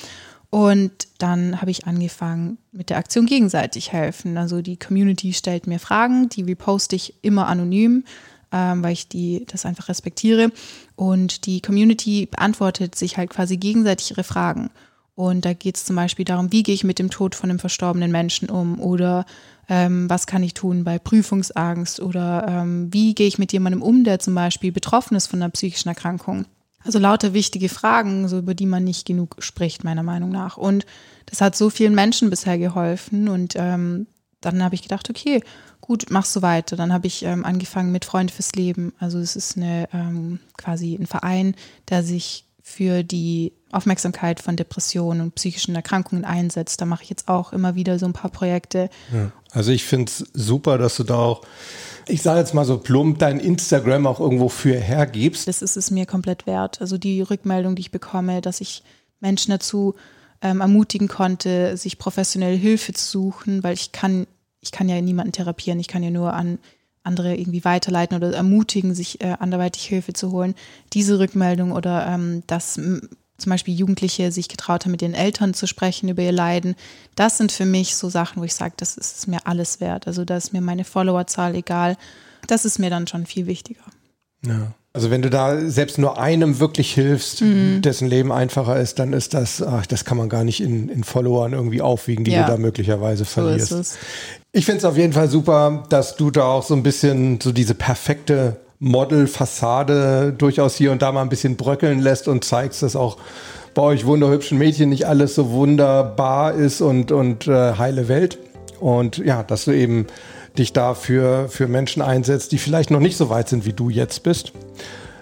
Und dann habe ich angefangen mit der Aktion gegenseitig helfen. Also die Community stellt mir Fragen, die reposte ich immer anonym, ähm, weil ich die das einfach respektiere. Und die Community beantwortet sich halt quasi gegenseitig ihre Fragen. Und da geht es zum Beispiel darum, wie gehe ich mit dem Tod von einem verstorbenen Menschen um oder ähm, was kann ich tun bei Prüfungsangst oder ähm, wie gehe ich mit jemandem um, der zum Beispiel betroffen ist von einer psychischen Erkrankung. Also lauter wichtige Fragen, so über die man nicht genug spricht, meiner Meinung nach. Und das hat so vielen Menschen bisher geholfen. Und ähm, dann habe ich gedacht, okay, gut, mach so weiter. Dann habe ich ähm, angefangen mit Freund fürs Leben. Also es ist eine ähm, quasi ein Verein, der sich für die Aufmerksamkeit von Depressionen und psychischen Erkrankungen einsetzt. Da mache ich jetzt auch immer wieder so ein paar Projekte. Ja, also ich finde es super, dass du da auch ich sage jetzt mal so plump, dein Instagram auch irgendwo für hergibst. Das ist es mir komplett wert. Also die Rückmeldung, die ich bekomme, dass ich Menschen dazu ähm, ermutigen konnte, sich professionelle Hilfe zu suchen, weil ich kann, ich kann ja niemanden therapieren, ich kann ja nur an andere irgendwie weiterleiten oder ermutigen, sich äh, anderweitig Hilfe zu holen. Diese Rückmeldung oder ähm, dass zum Beispiel Jugendliche sich getraut haben, mit ihren Eltern zu sprechen über ihr Leiden. Das sind für mich so Sachen, wo ich sage, das ist mir alles wert. Also da ist mir meine Followerzahl egal. Das ist mir dann schon viel wichtiger. Ja. Also wenn du da selbst nur einem wirklich hilfst, mhm. dessen Leben einfacher ist, dann ist das, ach, das kann man gar nicht in, in Followern irgendwie aufwiegen, die ja. du da möglicherweise verlierst. So ich finde es auf jeden Fall super, dass du da auch so ein bisschen so diese perfekte Model-Fassade durchaus hier und da mal ein bisschen bröckeln lässt und zeigst, dass auch bei euch wunderhübschen Mädchen nicht alles so wunderbar ist und, und äh, heile Welt. Und ja, dass du eben dich da für, für Menschen einsetzt, die vielleicht noch nicht so weit sind, wie du jetzt bist.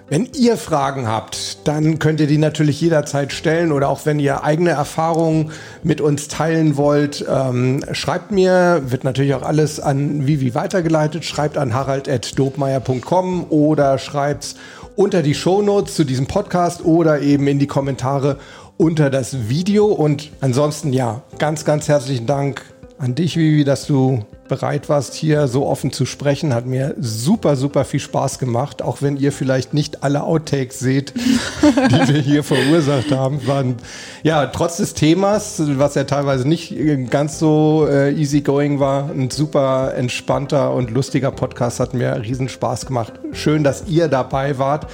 Wenn ihr Fragen habt, dann könnt ihr die natürlich jederzeit stellen oder auch wenn ihr eigene Erfahrungen mit uns teilen wollt, ähm, schreibt mir, wird natürlich auch alles an Vivi weitergeleitet, schreibt an harald.dobmeier.com oder schreibt unter die Shownotes zu diesem Podcast oder eben in die Kommentare unter das Video. Und ansonsten ja, ganz, ganz herzlichen Dank an dich, Vivi, dass du bereit warst, hier so offen zu sprechen. Hat mir super, super viel Spaß gemacht. Auch wenn ihr vielleicht nicht alle Outtakes seht, die wir hier verursacht haben, waren ja trotz des Themas, was ja teilweise nicht ganz so äh, easygoing war, ein super entspannter und lustiger Podcast. Hat mir riesen Spaß gemacht. Schön, dass ihr dabei wart.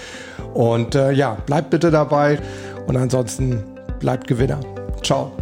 Und äh, ja, bleibt bitte dabei. Und ansonsten bleibt Gewinner. Ciao.